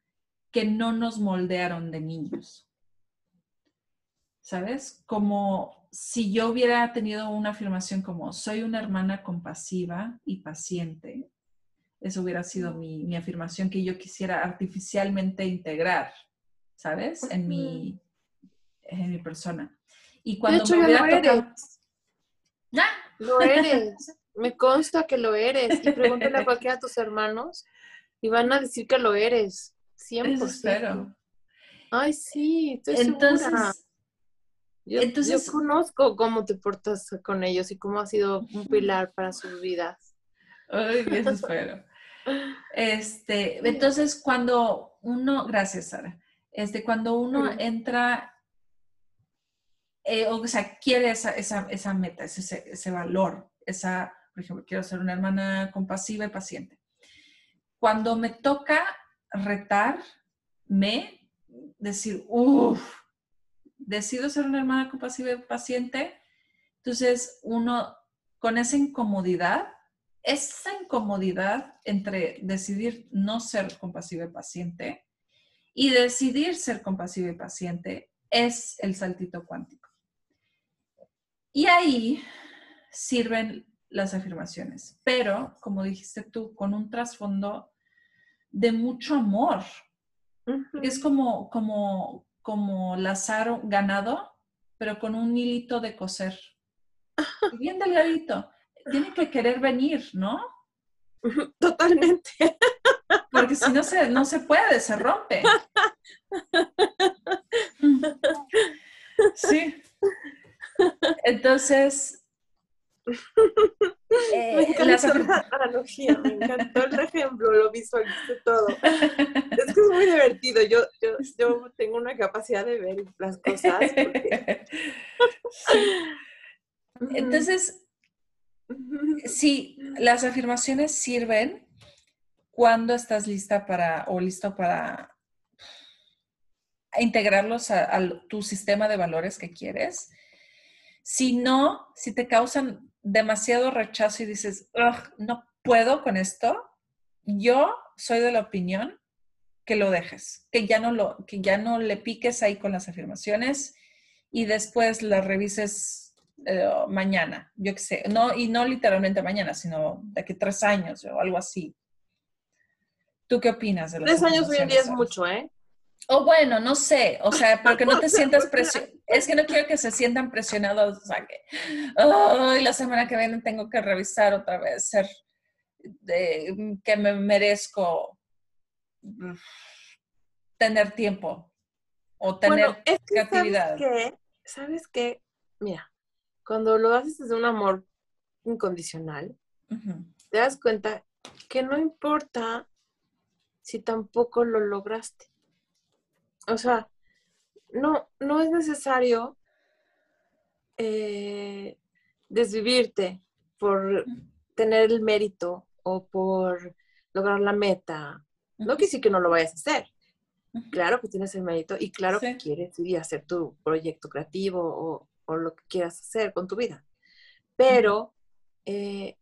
que no nos moldearon de niños. ¿Sabes? Como si yo hubiera tenido una afirmación como soy una hermana compasiva y paciente, eso hubiera sido mi, afirmación que yo quisiera artificialmente integrar, ¿sabes? En mi, en mi persona. Y cuando me hubiera tocado... Lo eres. Me consta que lo eres. Y pregúntale a cualquiera de tus hermanos y van a decir que lo eres. 100%. Espero. Ay, sí, estoy entonces, Yo, entonces, yo conozco cómo te portas con ellos y cómo ha sido un pilar para sus vidas. Ay, eso espero. Este, entonces, cuando uno, gracias, Sara. Este, cuando uno entra, eh, o sea, quiere esa, esa, esa meta, ese, ese valor, esa por ejemplo, quiero ser una hermana compasiva y paciente. Cuando me toca retarme, decir, uff, decido ser una hermana compasiva y paciente, entonces uno con esa incomodidad esa incomodidad entre decidir no ser compasivo y paciente y decidir ser compasivo y paciente es el saltito cuántico. Y ahí sirven las afirmaciones, pero como dijiste tú, con un trasfondo de mucho amor. Es como, como, como lazar ganado, pero con un hilito de coser. Bien delgadito. Tiene que querer venir, ¿no? Totalmente. Porque si no se, no se puede, se rompe. Sí. Entonces, eh, me encantó la analogía, me encantó el ejemplo, lo visualicé todo. Es que es muy divertido. Yo, yo, tengo una capacidad de ver las cosas. Entonces, sí, las afirmaciones sirven cuando estás lista para o listo para integrarlos a, a tu sistema de valores que quieres. Si no, si te causan demasiado rechazo y dices, no puedo con esto, yo soy de la opinión que lo dejes, que ya no lo, que ya no le piques ahí con las afirmaciones y después las revises eh, mañana, yo qué sé, no, y no literalmente mañana, sino de aquí tres años o algo así. ¿Tú qué opinas de las Tres años hoy en día es mucho, ¿eh? O bueno, no sé, o sea, porque no te sientas presionado. Es que no quiero que se sientan presionados, o sea, que, ay, la semana que viene tengo que revisar otra vez, ser, de, que me merezco tener tiempo o tener creatividad. ¿sabes qué? Mira, cuando lo haces desde un amor incondicional, te das cuenta que no importa si tampoco lo lograste o sea, no, no es necesario eh, desvivirte por tener el mérito o por lograr la meta. No que sí que no lo vayas a hacer. Claro que tienes el mérito y claro que quieres ir a hacer tu proyecto creativo o, lo que quieras hacer con tu vida. Pero eh,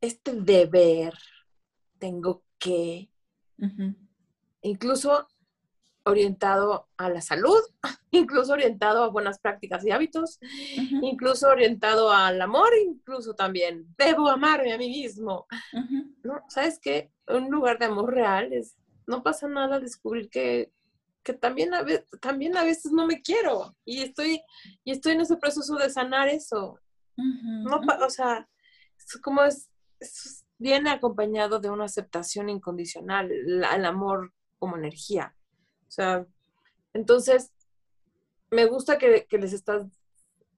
este deber, tengo que, incluso orientado a la salud, incluso orientado a buenas prácticas y hábitos, incluso orientado al amor, incluso también debo amarme a mí mismo. ¿No? ¿Sabes qué? Un lugar de amor real es, no pasa nada descubrir que, que también, a veces, también a veces no me quiero y estoy, y estoy en ese proceso de sanar eso. no, o sea, como es, viene acompañado de una aceptación incondicional, el amor como energía. O sea, entonces, me gusta que, les estás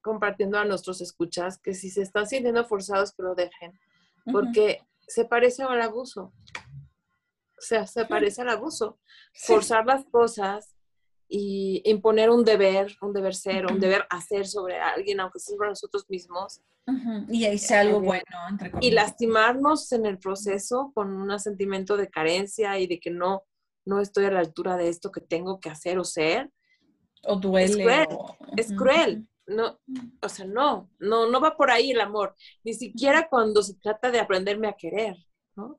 compartiendo a nuestros escuchas que si se están sintiendo forzados, que lo dejen, porque se parece al abuso. O sea, se parece al abuso. Forzar las cosas y imponer un deber, un deber ser, un deber hacer sobre alguien, aunque sea sobre nosotros mismos. Y ahí sea algo eh, bueno, entre Y lastimarnos en el proceso con un sentimiento de carencia y de que no, no estoy a la altura de esto que tengo que hacer o ser. O duele. Es cruel. Es cruel. No, o sea, no, no, no va por ahí el amor. Ni siquiera cuando se trata de aprenderme a querer, ¿no?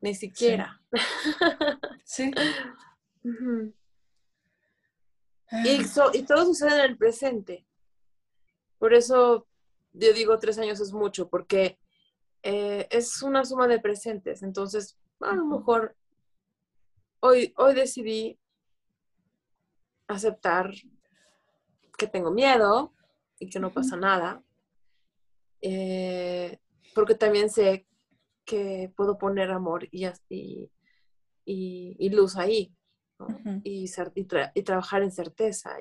Ni siquiera. Sí. y, y todo sucede en el presente. Por eso yo digo tres años es mucho, porque eh, es una suma de presentes. Entonces, a lo mejor hoy, hoy decidí aceptar que tengo miedo y que no pasa nada, eh, porque también sé que puedo poner amor y, y, luz ahí, y, y, trabajar en certeza,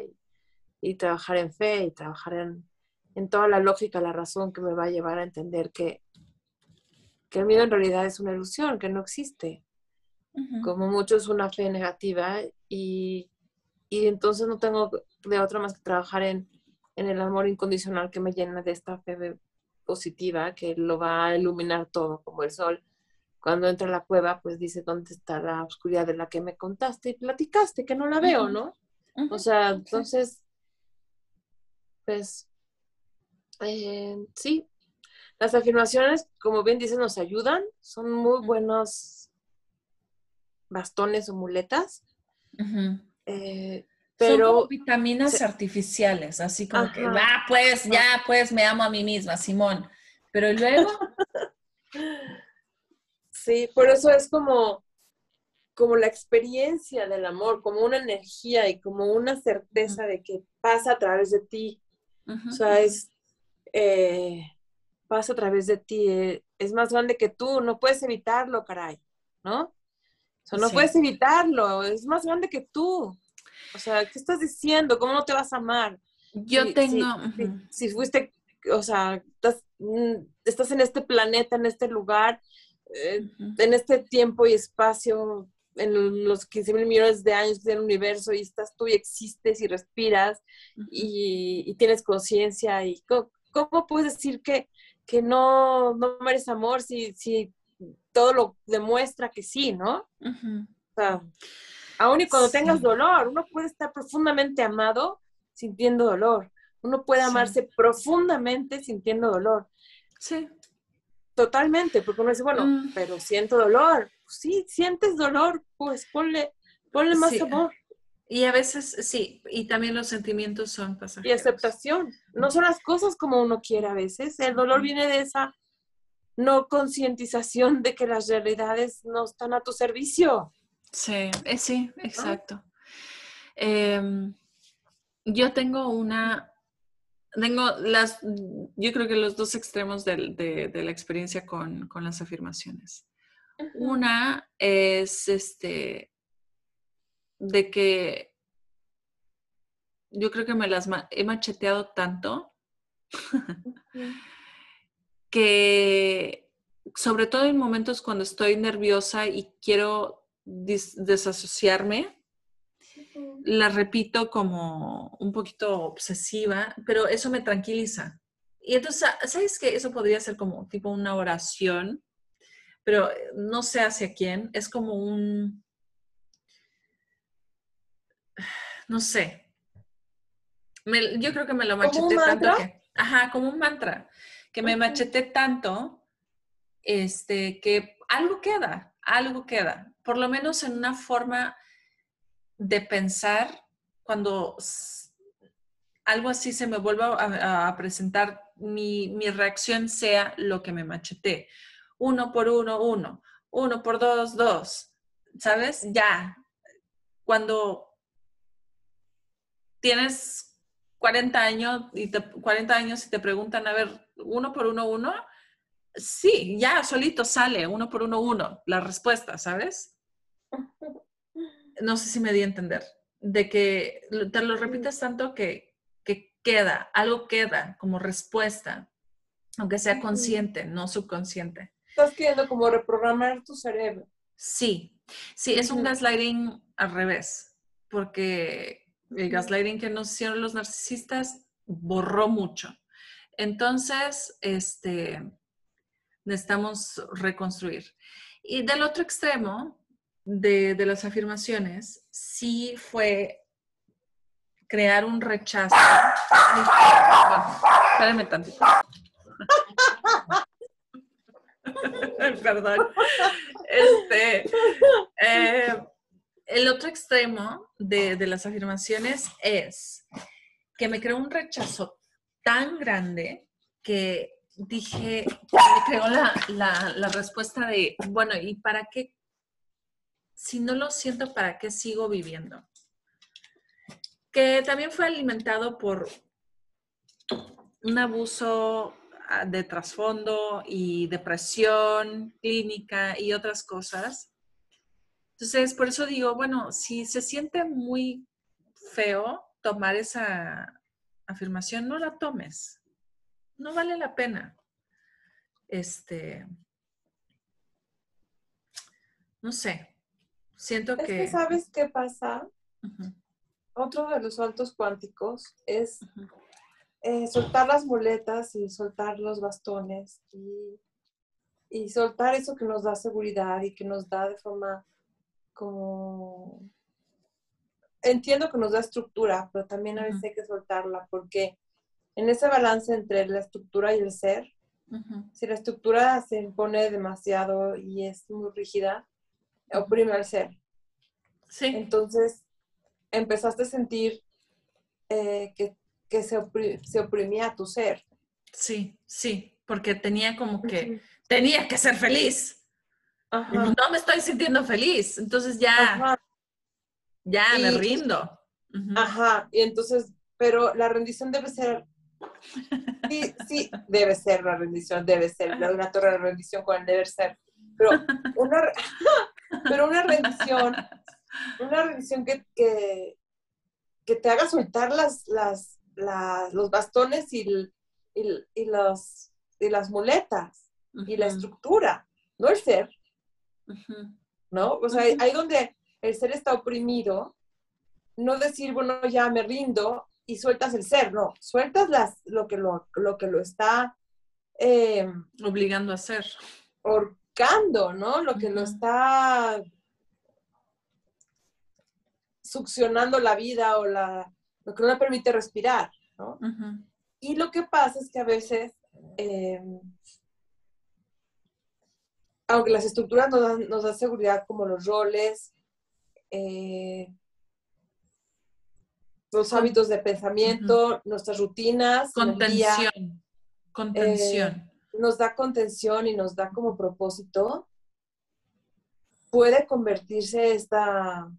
y, trabajar en fe, y trabajar en, en, toda la lógica, la razón que me va a llevar a entender que, que el miedo en realidad es una ilusión, que no existe, como mucho es una fe negativa y, entonces no tengo de otra más que trabajar en, el amor incondicional que me llena de esta fe positiva que lo va a iluminar todo como el sol. Cuando entra a la cueva, pues dice, ¿dónde está la oscuridad de la que me contaste y platicaste? Que no la veo, ¿no? O sea, entonces, pues, eh, sí, Las afirmaciones, como bien dices, nos ayudan, son muy buenos bastones o muletas. Eh, pero Son vitaminas artificiales, así como que, va, pues, ya, pues, me amo a mí misma, Simón. Pero luego... sí, por eso es como, como la experiencia del amor, como una energía y como una certeza de que pasa a través de ti. O sea, es, eh, pasa a través de ti, eh, es más grande que tú, no puedes evitarlo, caray, ¿no? O sea, no puedes evitarlo, es más grande que tú. O sea, ¿qué estás diciendo? ¿Cómo no te vas a amar? Yo tengo... Si, fuiste, o sea, mm, estás, en este planeta, en este lugar, eh, en este tiempo y espacio, en los 15 mil millones de años del universo y estás tú y existes y respiras y, tienes conciencia y ¿cómo, puedes decir que, que no, no mereces amor si, si todo lo demuestra que sí, ¿no? O sea, Aún y cuando tengas dolor, uno puede estar profundamente amado sintiendo dolor. Uno puede amarse profundamente sintiendo dolor. Sí. Totalmente, porque uno dice, bueno, mm. pero siento dolor. sí, sientes dolor, pues ponle, ponle más amor. Y a veces, sí, y también los sentimientos son pasajeros. Y aceptación. No son las cosas como uno quiere a veces. El dolor viene de esa no concientización de que las realidades no están a tu servicio. Sí, eh, sí, exacto. Em, yo tengo una, tengo las, yo creo que los dos extremos de, la experiencia con, las afirmaciones. Una es este, de que yo creo que me las he macheteado tanto que sobre todo en momentos cuando estoy nerviosa y quiero desasociarme. La repito como un poquito obsesiva, pero eso me tranquiliza. Y entonces, ¿sabes qué? Eso podría ser como tipo una oración, pero eh, no sé hacia quién. Es como un, no sé. yo creo que me lo macheté tanto que, ajá, como un mantra, que me macheté tanto, este, que algo queda, algo queda por lo menos en una forma de pensar cuando algo así se me vuelva a, presentar, mi, reacción sea lo que me machete. Uno por uno, uno. Uno por dos, dos. ¿Sabes? Ya. Cuando tienes 40 años y te, 40 años y te preguntan, a ver, uno por uno, uno, sí, ya solito sale uno por uno, uno, la respuesta, ¿sabes? no sé si me di a entender, de que te lo repites tanto que, que queda, algo queda como respuesta, aunque sea consciente, no subconsciente. Estás queriendo como reprogramar tu cerebro. Sí, sí, es un gaslighting al revés, porque el gaslighting que nos hicieron los narcisistas borró mucho. Entonces, este, necesitamos reconstruir. Y del otro extremo, de, las afirmaciones sí fue crear un rechazo. espérame tantito. Perdón. Este, eh, el otro extremo de, las afirmaciones es que me creó un rechazo tan grande que dije, me creó la, la respuesta de, bueno, ¿y para qué si no lo siento, ¿para qué sigo viviendo? Que también fue alimentado por un abuso ah, de trasfondo y depresión clínica y otras cosas. Entonces, por eso digo, bueno, si se siente muy feo tomar esa afirmación, no la tomes. No vale la pena. Este, no sé, Siento que... ¿Sabes qué pasa? Otro de los saltos cuánticos es eh, soltar las muletas y soltar los bastones y, y soltar eso que nos da seguridad y que nos da de forma como... Entiendo que nos da estructura, pero también a veces hay que soltarla porque en ese balance entre la estructura y el ser, Si la estructura se impone demasiado y es muy rígida, oprime al ser. Sí. Entonces, empezaste a sentir eh, que, se, oprimía tu ser. Sí, sí, porque tenía como que, tenía que ser feliz. No me estoy sintiendo feliz, entonces ya, ya me rindo. Ajá, y entonces, pero la rendición debe ser, sí, sí, debe ser la rendición, debe ser, una torre de rendición con el deber ser, pero una, pero una rendición, una rendición que, que, te haga soltar las, las, los bastones y, y, los, y las muletas y la estructura, no el ser. ¿No? O sea, ahí donde el ser está oprimido, no decir, bueno, ya me rindo y sueltas el ser, no, sueltas las, lo, que lo, lo que lo está eh, obligando a hacer. Horcando, ¿no? Lo que lo está succionando la vida o la, lo que no le permite respirar, ¿no? Y lo que pasa es que a veces, eh, aunque las estructuras nos dan, nos dan seguridad como los roles, eh, los hábitos de pensamiento, nuestras rutinas. Contención. contención. Eh, nos da contención y nos da como propósito. Puede convertirse esta,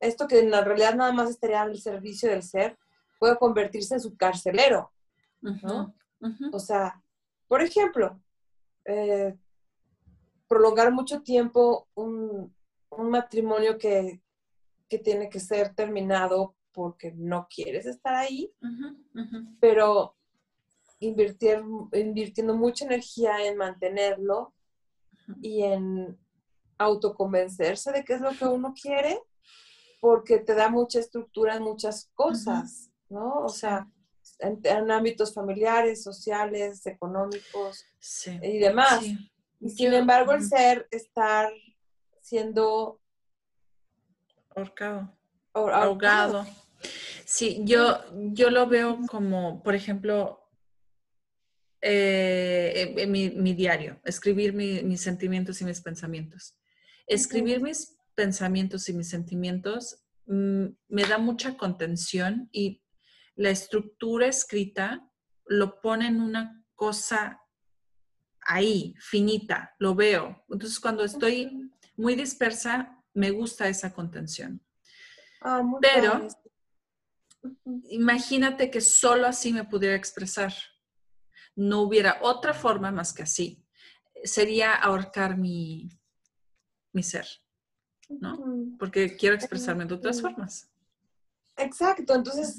esto que en la realidad nada más estaría al servicio del ser, puede convertirse en su carcelero. O sea, por ejemplo, eh, prolongar mucho tiempo un, matrimonio que, que, tiene que ser terminado porque no quieres estar ahí, pero invirtiendo mucha energía en mantenerlo y en autoconvencerse de qué es lo que uno quiere, porque te da mucha estructura en muchas cosas, ¿no? O sea, en, ámbitos familiares, sociales, económicos y demás. Y sin embargo, el ser estar siendo ahorcado. ahogado. Sí, yo, yo lo veo como, por ejemplo, eh, en mi, diario, escribir mis sentimientos y mis pensamientos. Escribir mis pensamientos y mis sentimientos mm, me da mucha contención y la estructura escrita lo pone en una cosa ahí, finita, lo veo. Entonces, cuando estoy muy dispersa, me gusta esa contención. Ah, Pero Imagínate que solo así me pudiera expresar. No hubiera otra forma más que así. Sería ahorcar mi, mi ser, ¿no? Porque quiero expresarme de otras formas. Exacto, entonces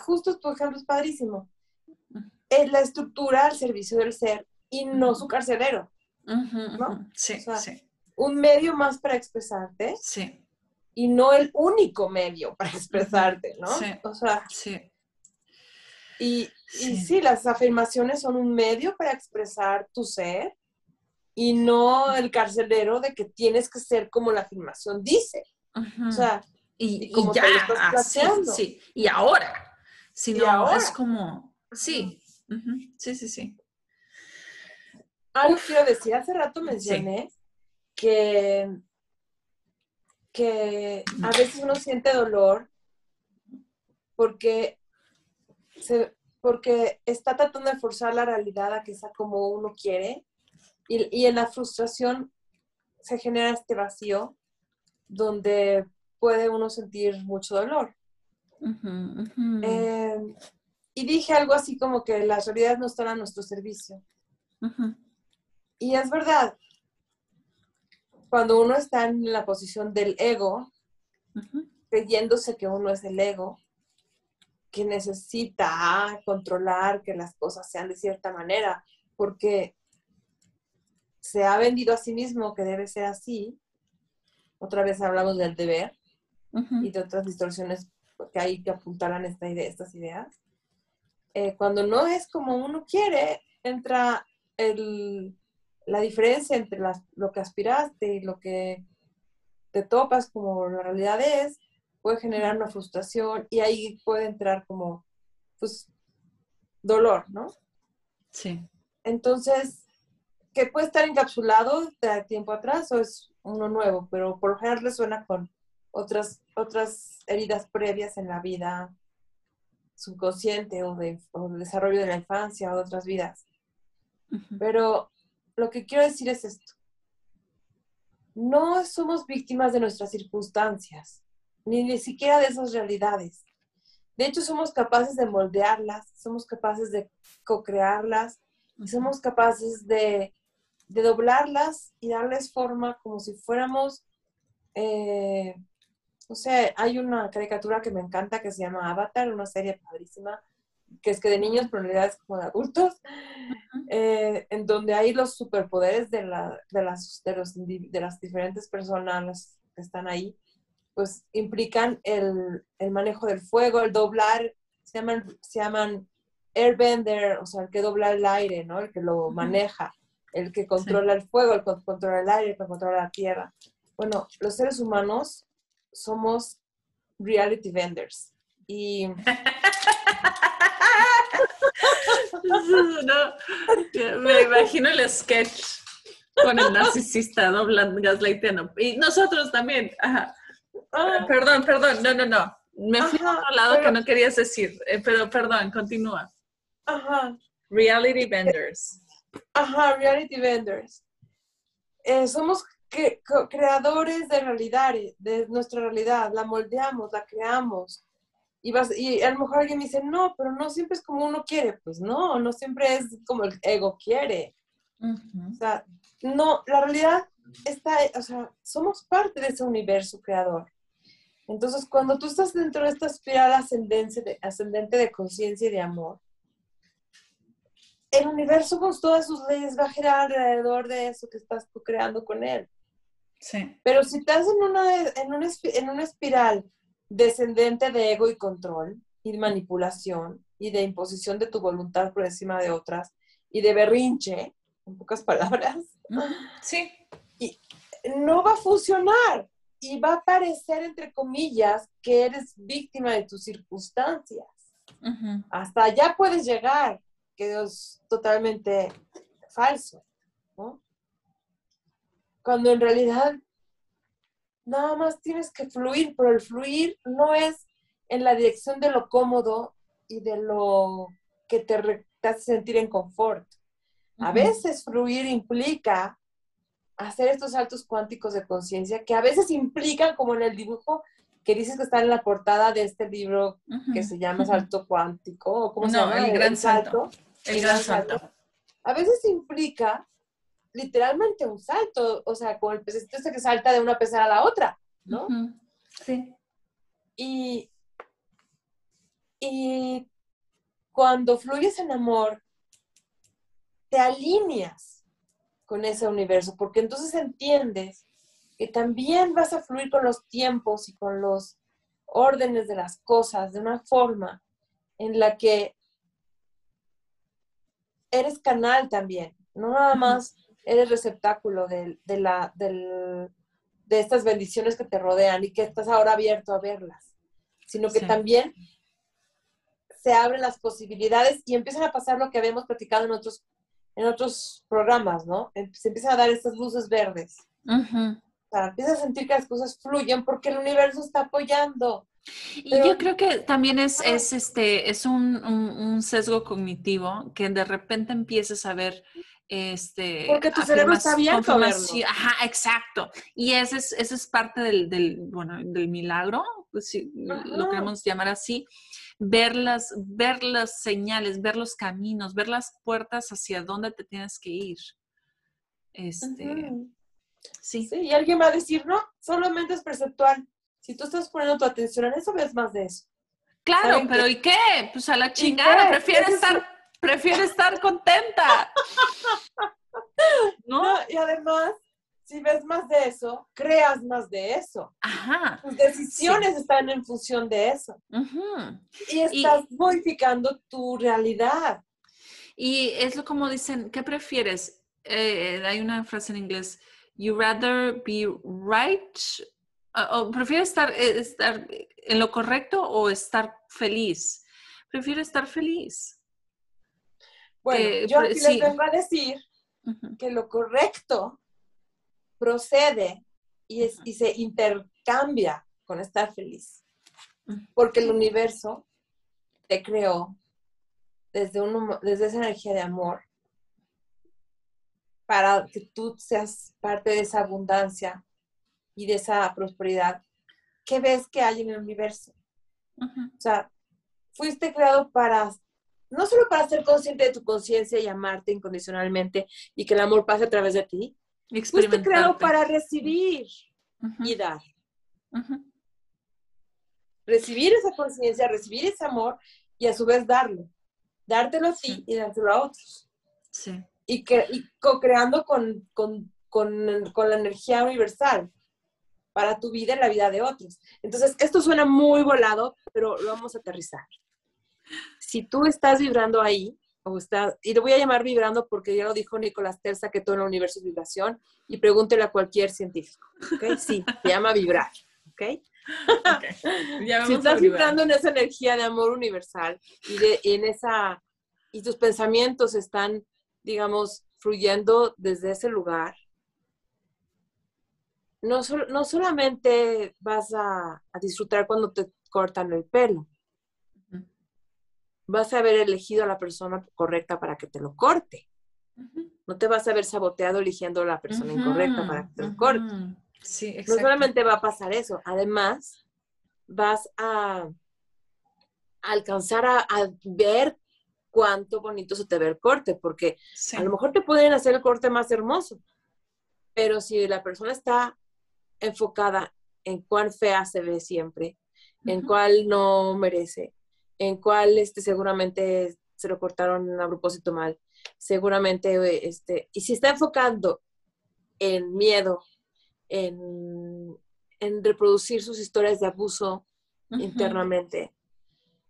justo tu ejemplo es padrísimo. Es la estructura al servicio del ser y no su carcelero. Sí, sí. Un medio más para expresarte. Sí y no el único medio para expresarte, ¿no? Sí. O sea, sí. Y, sí. las afirmaciones son un medio para expresar tu ser y no el carcelero de que tienes que ser como la afirmación dice. O sea, y, como ya, sí, y ahora. Si no, es como, sí, sí, sí, sí. Algo quiero decir, hace rato mencioné que que a veces uno siente dolor porque, porque está tratando de forzar la realidad a que sea como uno quiere y, en la frustración se genera este vacío donde puede uno sentir mucho dolor. Em, y dije algo así como que las realidades no están a nuestro servicio. Y es verdad, cuando uno está en la posición del ego, creyéndose que uno es el ego, que necesita controlar que las cosas sean de cierta manera, porque se ha vendido a sí mismo que debe ser así. Otra vez hablamos del deber y de otras distorsiones que hay que apuntar a esta idea, estas ideas. Eh, cuando no es como uno quiere, entra el, la diferencia entre lo que aspiraste y lo que te topas como la realidad es, puede generar una frustración y ahí puede entrar como, pues, dolor, ¿no? Sí. entonces, que puede estar encapsulado de tiempo atrás o es uno nuevo, pero por lo general resuena con otras, otras heridas previas en la vida subconsciente o de, o desarrollo de la infancia o otras vidas. Pero lo que quiero decir es esto. No somos víctimas de nuestras circunstancias, ni ni siquiera de esas realidades. De hecho, somos capaces de moldearlas, somos capaces de co-crearlas y somos capaces de, de, doblarlas y darles forma como si fuéramos, eh, no sé, hay una caricatura que me encanta que se llama Avatar, una serie padrísima, que es que de niños, pero en realidad es como de adultos, eh, en donde hay los superpoderes de, la, de, las, de, los, de las diferentes personas que están ahí, pues implican el, el, manejo del fuego, el doblar, se llaman, se llaman airbender, o sea, el que dobla el aire, ¿no? El que lo maneja, el que controla el fuego, el que controla el aire, el que controla la tierra. Bueno, los seres humanos somos reality vendors. Y me imagino el sketch con el narcisista doblando, gaslightando. Y nosotros también. Ah. Perdón, perdón, no, no, no. Me fui a otro lado que no querías decir, eh, pero perdón, continúa. Ajá. Reality vendors. Ajá, reality vendors. Eh, somos creadores de realidad, de nuestra realidad, la moldeamos, la creamos, y, vas, y a lo mejor alguien me dice, no, pero no siempre es como uno quiere. Pues no, no siempre es como el ego quiere. O sea, no, la realidad está, o sea, somos parte de ese universo creador. Entonces, cuando tú estás dentro de esta espiral ascendente de, ascendente de conciencia y de amor, el universo con todas sus leyes va a girar alrededor de eso que estás tú creando con él. Sí. Pero si estás en una, en una, en una espiral descendente de ego y control y manipulación y de imposición de tu voluntad por encima de otras y de berrinche, en pocas palabras. Sí. Y no va a funcionar y va a parecer, entre comillas, que eres víctima de tus circunstancias. Hasta allá puedes llegar, que es totalmente falso. Cuando en realidad nada más tienes que fluir, pero el fluir no es en la dirección de lo cómodo y de lo que te, hace sentir en confort. A veces fluir implica hacer estos saltos cuánticos de conciencia que a veces implican, como en el dibujo que dices que está en la portada de este libro que se llama Salto Cuántico, o ¿cómo se llama? El, gran salto. El, gran salto. A veces implica literalmente un salto, o sea, como el pececito ese que salta de una pecera a la otra, ¿no? Sí. Y, y cuando fluyes en amor, te alineas con ese universo, porque entonces entiendes que también vas a fluir con los tiempos y con los órdenes de las cosas de una forma en la que eres canal también, no nada más eres receptáculo de, la, de estas bendiciones que te rodean y que estás ahora abierto a verlas, sino que también se abren las posibilidades y empiezan a pasar lo que habíamos platicado en otros, en otros programas, ¿no? Em, se empiezan a dar estas luces verdes. O sea, empiezas a sentir que las cosas fluyen porque el universo está apoyando. Y yo creo que también es, es, este, es un, un, sesgo cognitivo que de repente empieces a ver este, Porque tu cerebro está abierto a Ajá, exacto. Y ese es, ese es parte del, del, bueno, del milagro, pues si lo queremos llamar así. Ver las, ver las señales, ver los caminos, ver las puertas hacia dónde te tienes que ir. Este, sí. sí. Y alguien va a decir, no, solamente es perceptual. Si tú estás poniendo tu atención en eso, ves más de eso. Claro, pero ¿y qué? Pues a la chingada, prefiero estar prefiero estar contenta. ¿No? Y además, si ves más de eso, creas más de eso. Ajá. Tus decisiones están en función de eso. Y estás modificando tu realidad. Y es lo como dicen, ¿qué prefieres? Eh, hay una frase en inglés, you rather be right, o prefieres estar, eh, estar en lo correcto o estar feliz. Prefiero estar feliz. Bueno, yo aquí les vengo a decir que lo correcto procede y, es, y se intercambia con estar feliz. Porque el universo te creó desde, un, desde esa energía de amor para que tú seas parte de esa abundancia y de esa prosperidad. ¿Qué ves que hay en el universo? O sea, fuiste creado para, no solo para ser consciente de tu conciencia y amarte incondicionalmente y que el amor pase a través de ti, fuiste creado para recibir y dar. Recibir esa conciencia, recibir ese amor y a su vez darlo. Dártelo a ti y dárselo a otros. Sí y, que, y co-creando con, con, con, con, la energía universal para tu vida y la vida de otros. Entonces, esto suena muy volado, pero lo vamos a aterrizar. Si tú estás vibrando ahí, o estás, y lo voy a llamar vibrando porque ya lo dijo Nicolás Terza, que todo el universo es vibración, y pregúntele a cualquier científico. ¿okay? Sí, se llama vibrar. ¿ok? si estás vibrando en esa energía de amor universal y, de, en esa, y tus pensamientos están digamos, fluyendo desde ese lugar, no, no solamente vas a, disfrutar cuando te cortan el pelo, vas a haber elegido a la persona correcta para que te lo corte. No te vas a haber saboteado eligiendo a la persona incorrecta para que te lo corte. no solamente va a pasar eso, además vas a, alcanzar a, a, ver cuánto bonito se te ve el corte, porque a lo mejor te pueden hacer el corte más hermoso, pero si la persona está enfocada en cuán fea se ve siempre, en cuál no merece, en cuál este, seguramente se lo cortaron a propósito mal, seguramente, este, y si está enfocando en miedo, en, reproducir sus historias de abuso internamente,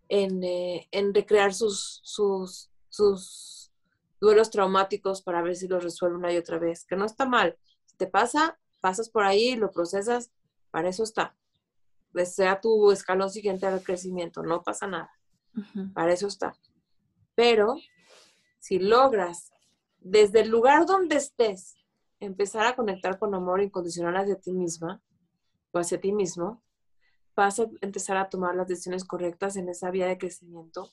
eh, en, recrear sus, sus, sus duelos traumáticos para ver si los resuelve una y otra vez, que no está mal. Si te pasa, pasas por ahí, lo procesas, para eso está. Pues sea tu escalón siguiente al crecimiento, no pasa nada. Para eso está. Pero si logras, desde el lugar donde estés, empezar a conectar con amor incondicional hacia ti misma o hacia ti mismo, vas a empezar a tomar las decisiones correctas en esa vía de crecimiento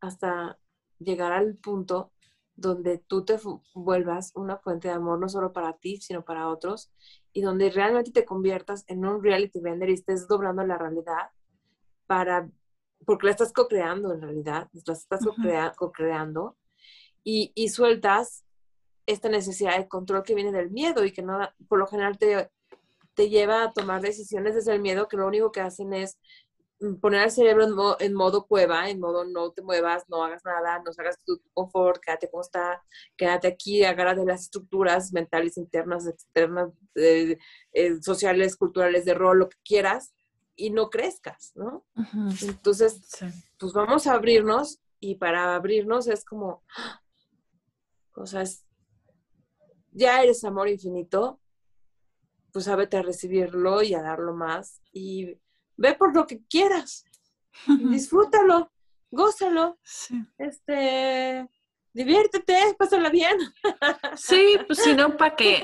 hasta llegar al punto donde tú te vuelvas una fuente de amor no solo para ti, sino para otros, y donde realmente te conviertas en un reality vender y estés doblando la realidad para, porque la estás co-creando en realidad, la estás co-creando, y, y, sueltas esta necesidad de control que viene del miedo y que no, por lo general te, te lleva a tomar decisiones desde el miedo que lo único que hacen es mm, poner al cerebro en, modo cueva, en modo no te muevas, no hagas nada, no hagas tu confort, quédate como está, quédate aquí, agárrate las estructuras mentales internas, externas, eh, sociales, culturales, de rol, lo que quieras, y no crezcas, ¿no? Entonces, pues vamos a abrirnos y para abrirnos es como, o sea, ya eres amor infinito, pues sábete a recibirlo y a darlo más y ve por lo que quieras. Disfrútalo, gózalo. Este, diviértete, pásala bien. Sí, pues si no, ¿para qué?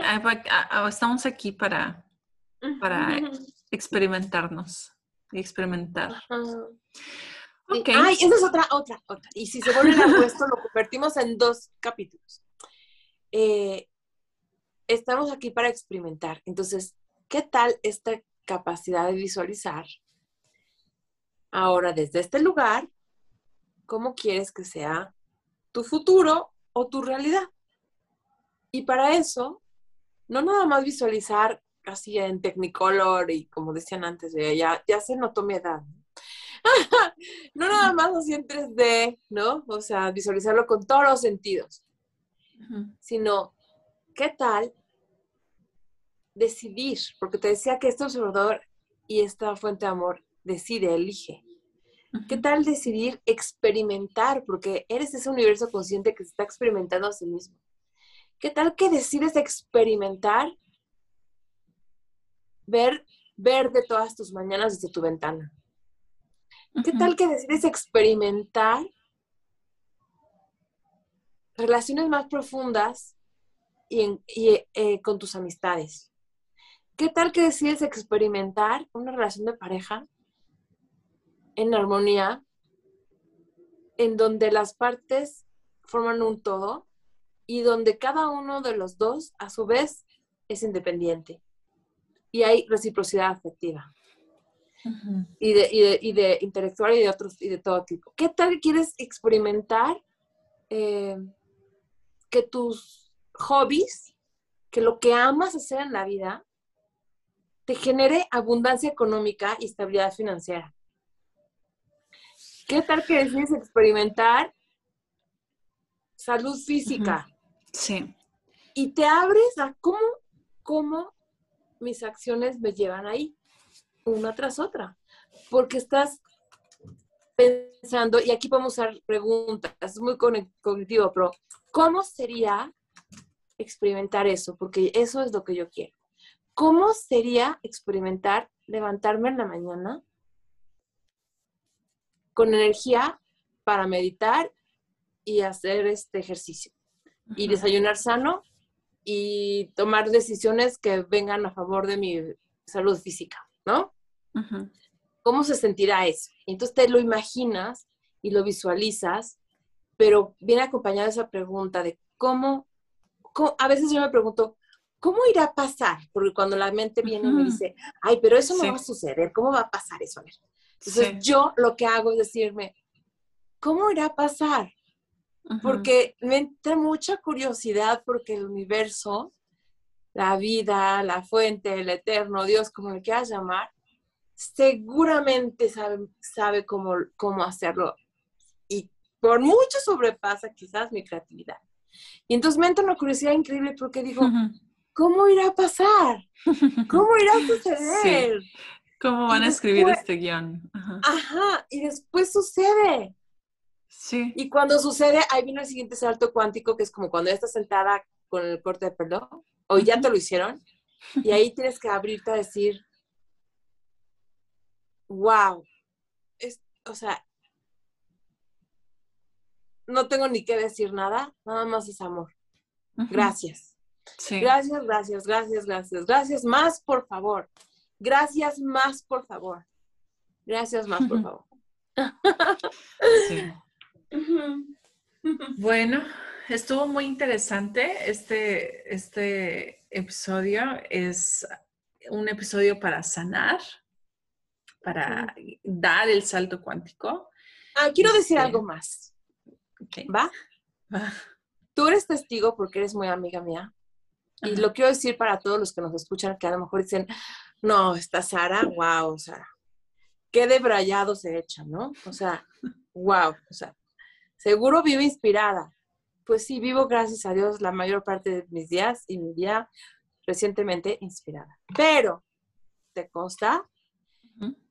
Estamos aquí para, para experimentarnos y experimentar. Okay. Ay, esa es otra, otra, otra. Y si se vuelve a puesto, lo convertimos en dos capítulos. Eh, estamos aquí para experimentar. Entonces, ¿qué tal esta capacidad de visualizar? Ahora, desde este lugar, ¿cómo quieres que sea tu futuro o tu realidad? Y para eso, no nada más visualizar así en Technicolor y como decían antes, ya, ya se notó mi edad. no nada más así en 3D, ¿no? O sea, visualizarlo con todos los sentidos, sino ¿qué tal decidir? Porque te decía que este observador y esta fuente de amor decide, elige. ¿Qué tal decidir experimentar? Porque eres ese universo consciente que se está experimentando a sí mismo. ¿Qué tal que decides experimentar ver, ver de todas tus mañanas desde tu ventana? ¿Qué tal que decides experimentar relaciones más profundas y, eh, con tus amistades. ¿Qué tal que decides experimentar una relación de pareja en armonía, en donde las partes forman un todo y donde cada uno de los dos, a su vez, es independiente? Y hay reciprocidad afectiva. y, de, y, de, intelectual y de otros y de todo tipo. ¿Qué tal quieres experimentar eh, que tus hobbies, que lo que amas hacer en la vida, te genere abundancia económica y estabilidad financiera. ¿Qué tal que decides experimentar salud física? Sí. Y te abres a cómo, cómo mis acciones me llevan ahí, una tras otra. Porque estás pensando, y aquí podemos usar preguntas, es muy cognitivo, pero ¿cómo sería experimentar eso? Porque eso es lo que yo quiero. ¿Cómo sería experimentar levantarme en la mañana con energía para meditar y hacer este ejercicio? Y desayunar sano y tomar decisiones que vengan a favor de mi salud física, ¿no? ¿Cómo se sentirá eso? entonces te lo imaginas y lo visualizas, pero viene acompañada esa pregunta de cómo, a veces yo me pregunto, ¿cómo irá a pasar? Porque cuando la mente viene y me dice, ay, pero eso no va a suceder, ¿cómo va a pasar eso? A ver. Entonces yo lo que hago es decirme, ¿cómo irá a pasar? Porque me entra mucha curiosidad porque el universo, la vida, la fuente, el eterno, Dios, como le quieras llamar, seguramente sabe, sabe cómo, cómo hacerlo. Y por mucho sobrepasa quizás mi creatividad. Y entonces me entra una curiosidad increíble porque digo, ¿cómo irá a pasar? ¿Cómo irá a suceder? ¿Cómo van a escribir este guion? Ajá. y después sucede. Sí. Y cuando sucede, ahí viene el siguiente salto cuántico, que es como cuando ya estás sentada con el corte de perdón, o ya te lo hicieron, y ahí tienes que abrirte a decir, wow, es, o sea, no tengo ni que decir nada, nada más es amor. Gracias. Gracias, gracias, gracias, gracias. Gracias más, por favor. Gracias más, por favor. Gracias más, por favor. Bueno, estuvo muy interesante este, este episodio. Es un episodio para sanar, para dar el salto cuántico. Ah, quiero decir este, algo más. ¿Va? ¿Va? Tú eres testigo porque eres muy amiga mía y lo quiero decir para todos los que nos escuchan, que a lo mejor dicen, no, esta Sara, wow, o sea, qué debrayado se echa, ¿no? O sea, wow, o sea, seguro vive inspirada. Pues sí, vivo, gracias a Dios, la mayor parte de mis días y mi día recientemente inspirada. Pero, ¿te consta?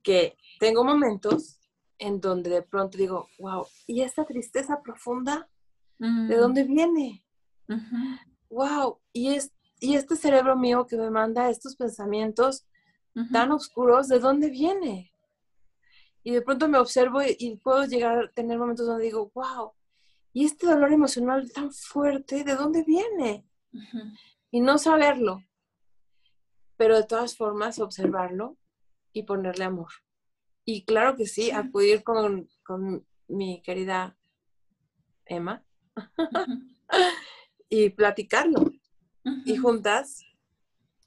Que tengo momentos en donde de pronto digo, wow, ¿y esta tristeza profunda? ¿De mm. dónde viene? Wow, y, es, y este cerebro mío que me manda estos pensamientos tan oscuros, ¿de dónde viene? Y de pronto me observo y, puedo llegar a tener momentos donde digo, wow, ¿y este dolor emocional tan fuerte, de dónde viene? Y no saberlo, pero de todas formas observarlo y ponerle amor. Y claro que sí, acudir con, con mi querida Emma y platicarlo. Y juntas,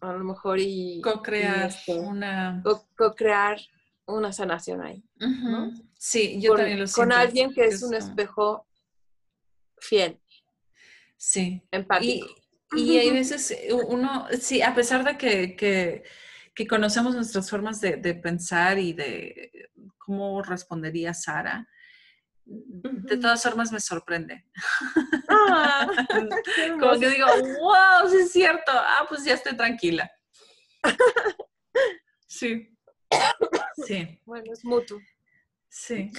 a lo mejor y... Co-crear este, una... Co-crear una sanación ahí. Sí, yo también lo siento. Con alguien que es, un espejo fiel. Sí. Empático. Y, y hay veces uno, sí, a pesar de que, que, que conocemos nuestras formas de, de, pensar y de cómo respondería Sara, de todas formas me sorprende. Ah, Como que digo, wow, sí es cierto. Ah, pues ya estoy tranquila. Sí. Sí. Bueno, es mutuo. Sí.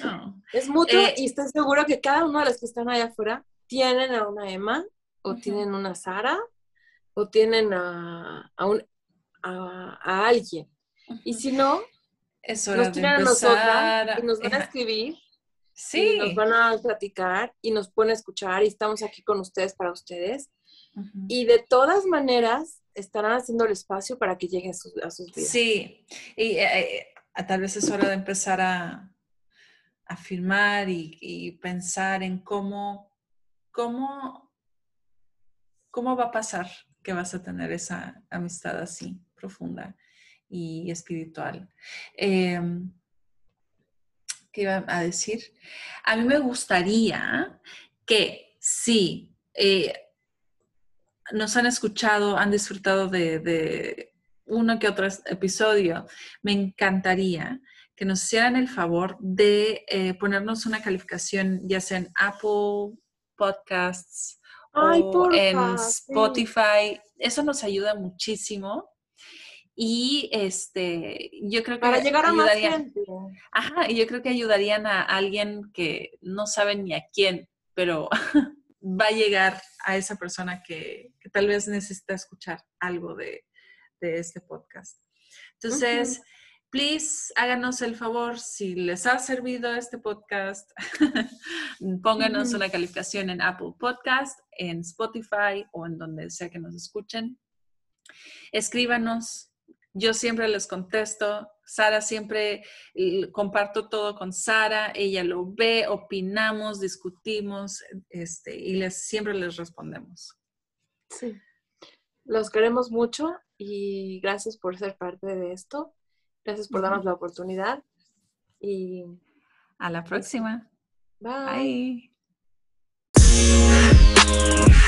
Es mutuo eh, y estoy seguro que cada uno de los que están allá afuera tienen a una Emma o tienen una Sara o tienen a, a, un, a, alguien. Y si no, es hora nos tienen a nosotras y nos van a escribir Sí. Y nos van a platicar y nos pueden escuchar y estamos aquí con ustedes para ustedes. Y de todas maneras, estarán haciendo el espacio para que lleguen a sus, vidas. Sí, y eh, eh, tal vez es hora de empezar a, a filmar y, pensar en cómo, cómo, cómo va a pasar que vas a tener esa amistad así profunda y espiritual. Em, ¿Qué iba a decir? A mí me gustaría que sí, eh, nos han escuchado, han disfrutado de, uno que otro episodio, me encantaría que nos hicieran el favor de eh, ponernos una calificación, ya sea en Apple Podcasts o en Spotify. Eso nos ayuda muchísimo. Y este, yo creo que para llegar a más gente. Ajá, y yo creo que ayudarían a alguien que no sabe ni a quién, pero va a llegar a esa persona que, tal vez necesita escuchar algo de, este podcast. Entonces, please, háganos el favor, si les ha servido este podcast, pónganos una calificación en Apple Podcast, en Spotify o en donde sea que nos escuchen. Escríbanos, yo siempre les contesto. Sara siempre comparto todo con Sara, ella lo ve, opinamos, discutimos este, y les, siempre les respondemos. Sí, los queremos mucho y gracias por ser parte de esto. Gracias por darnos la oportunidad y a la próxima. Bye. Bye.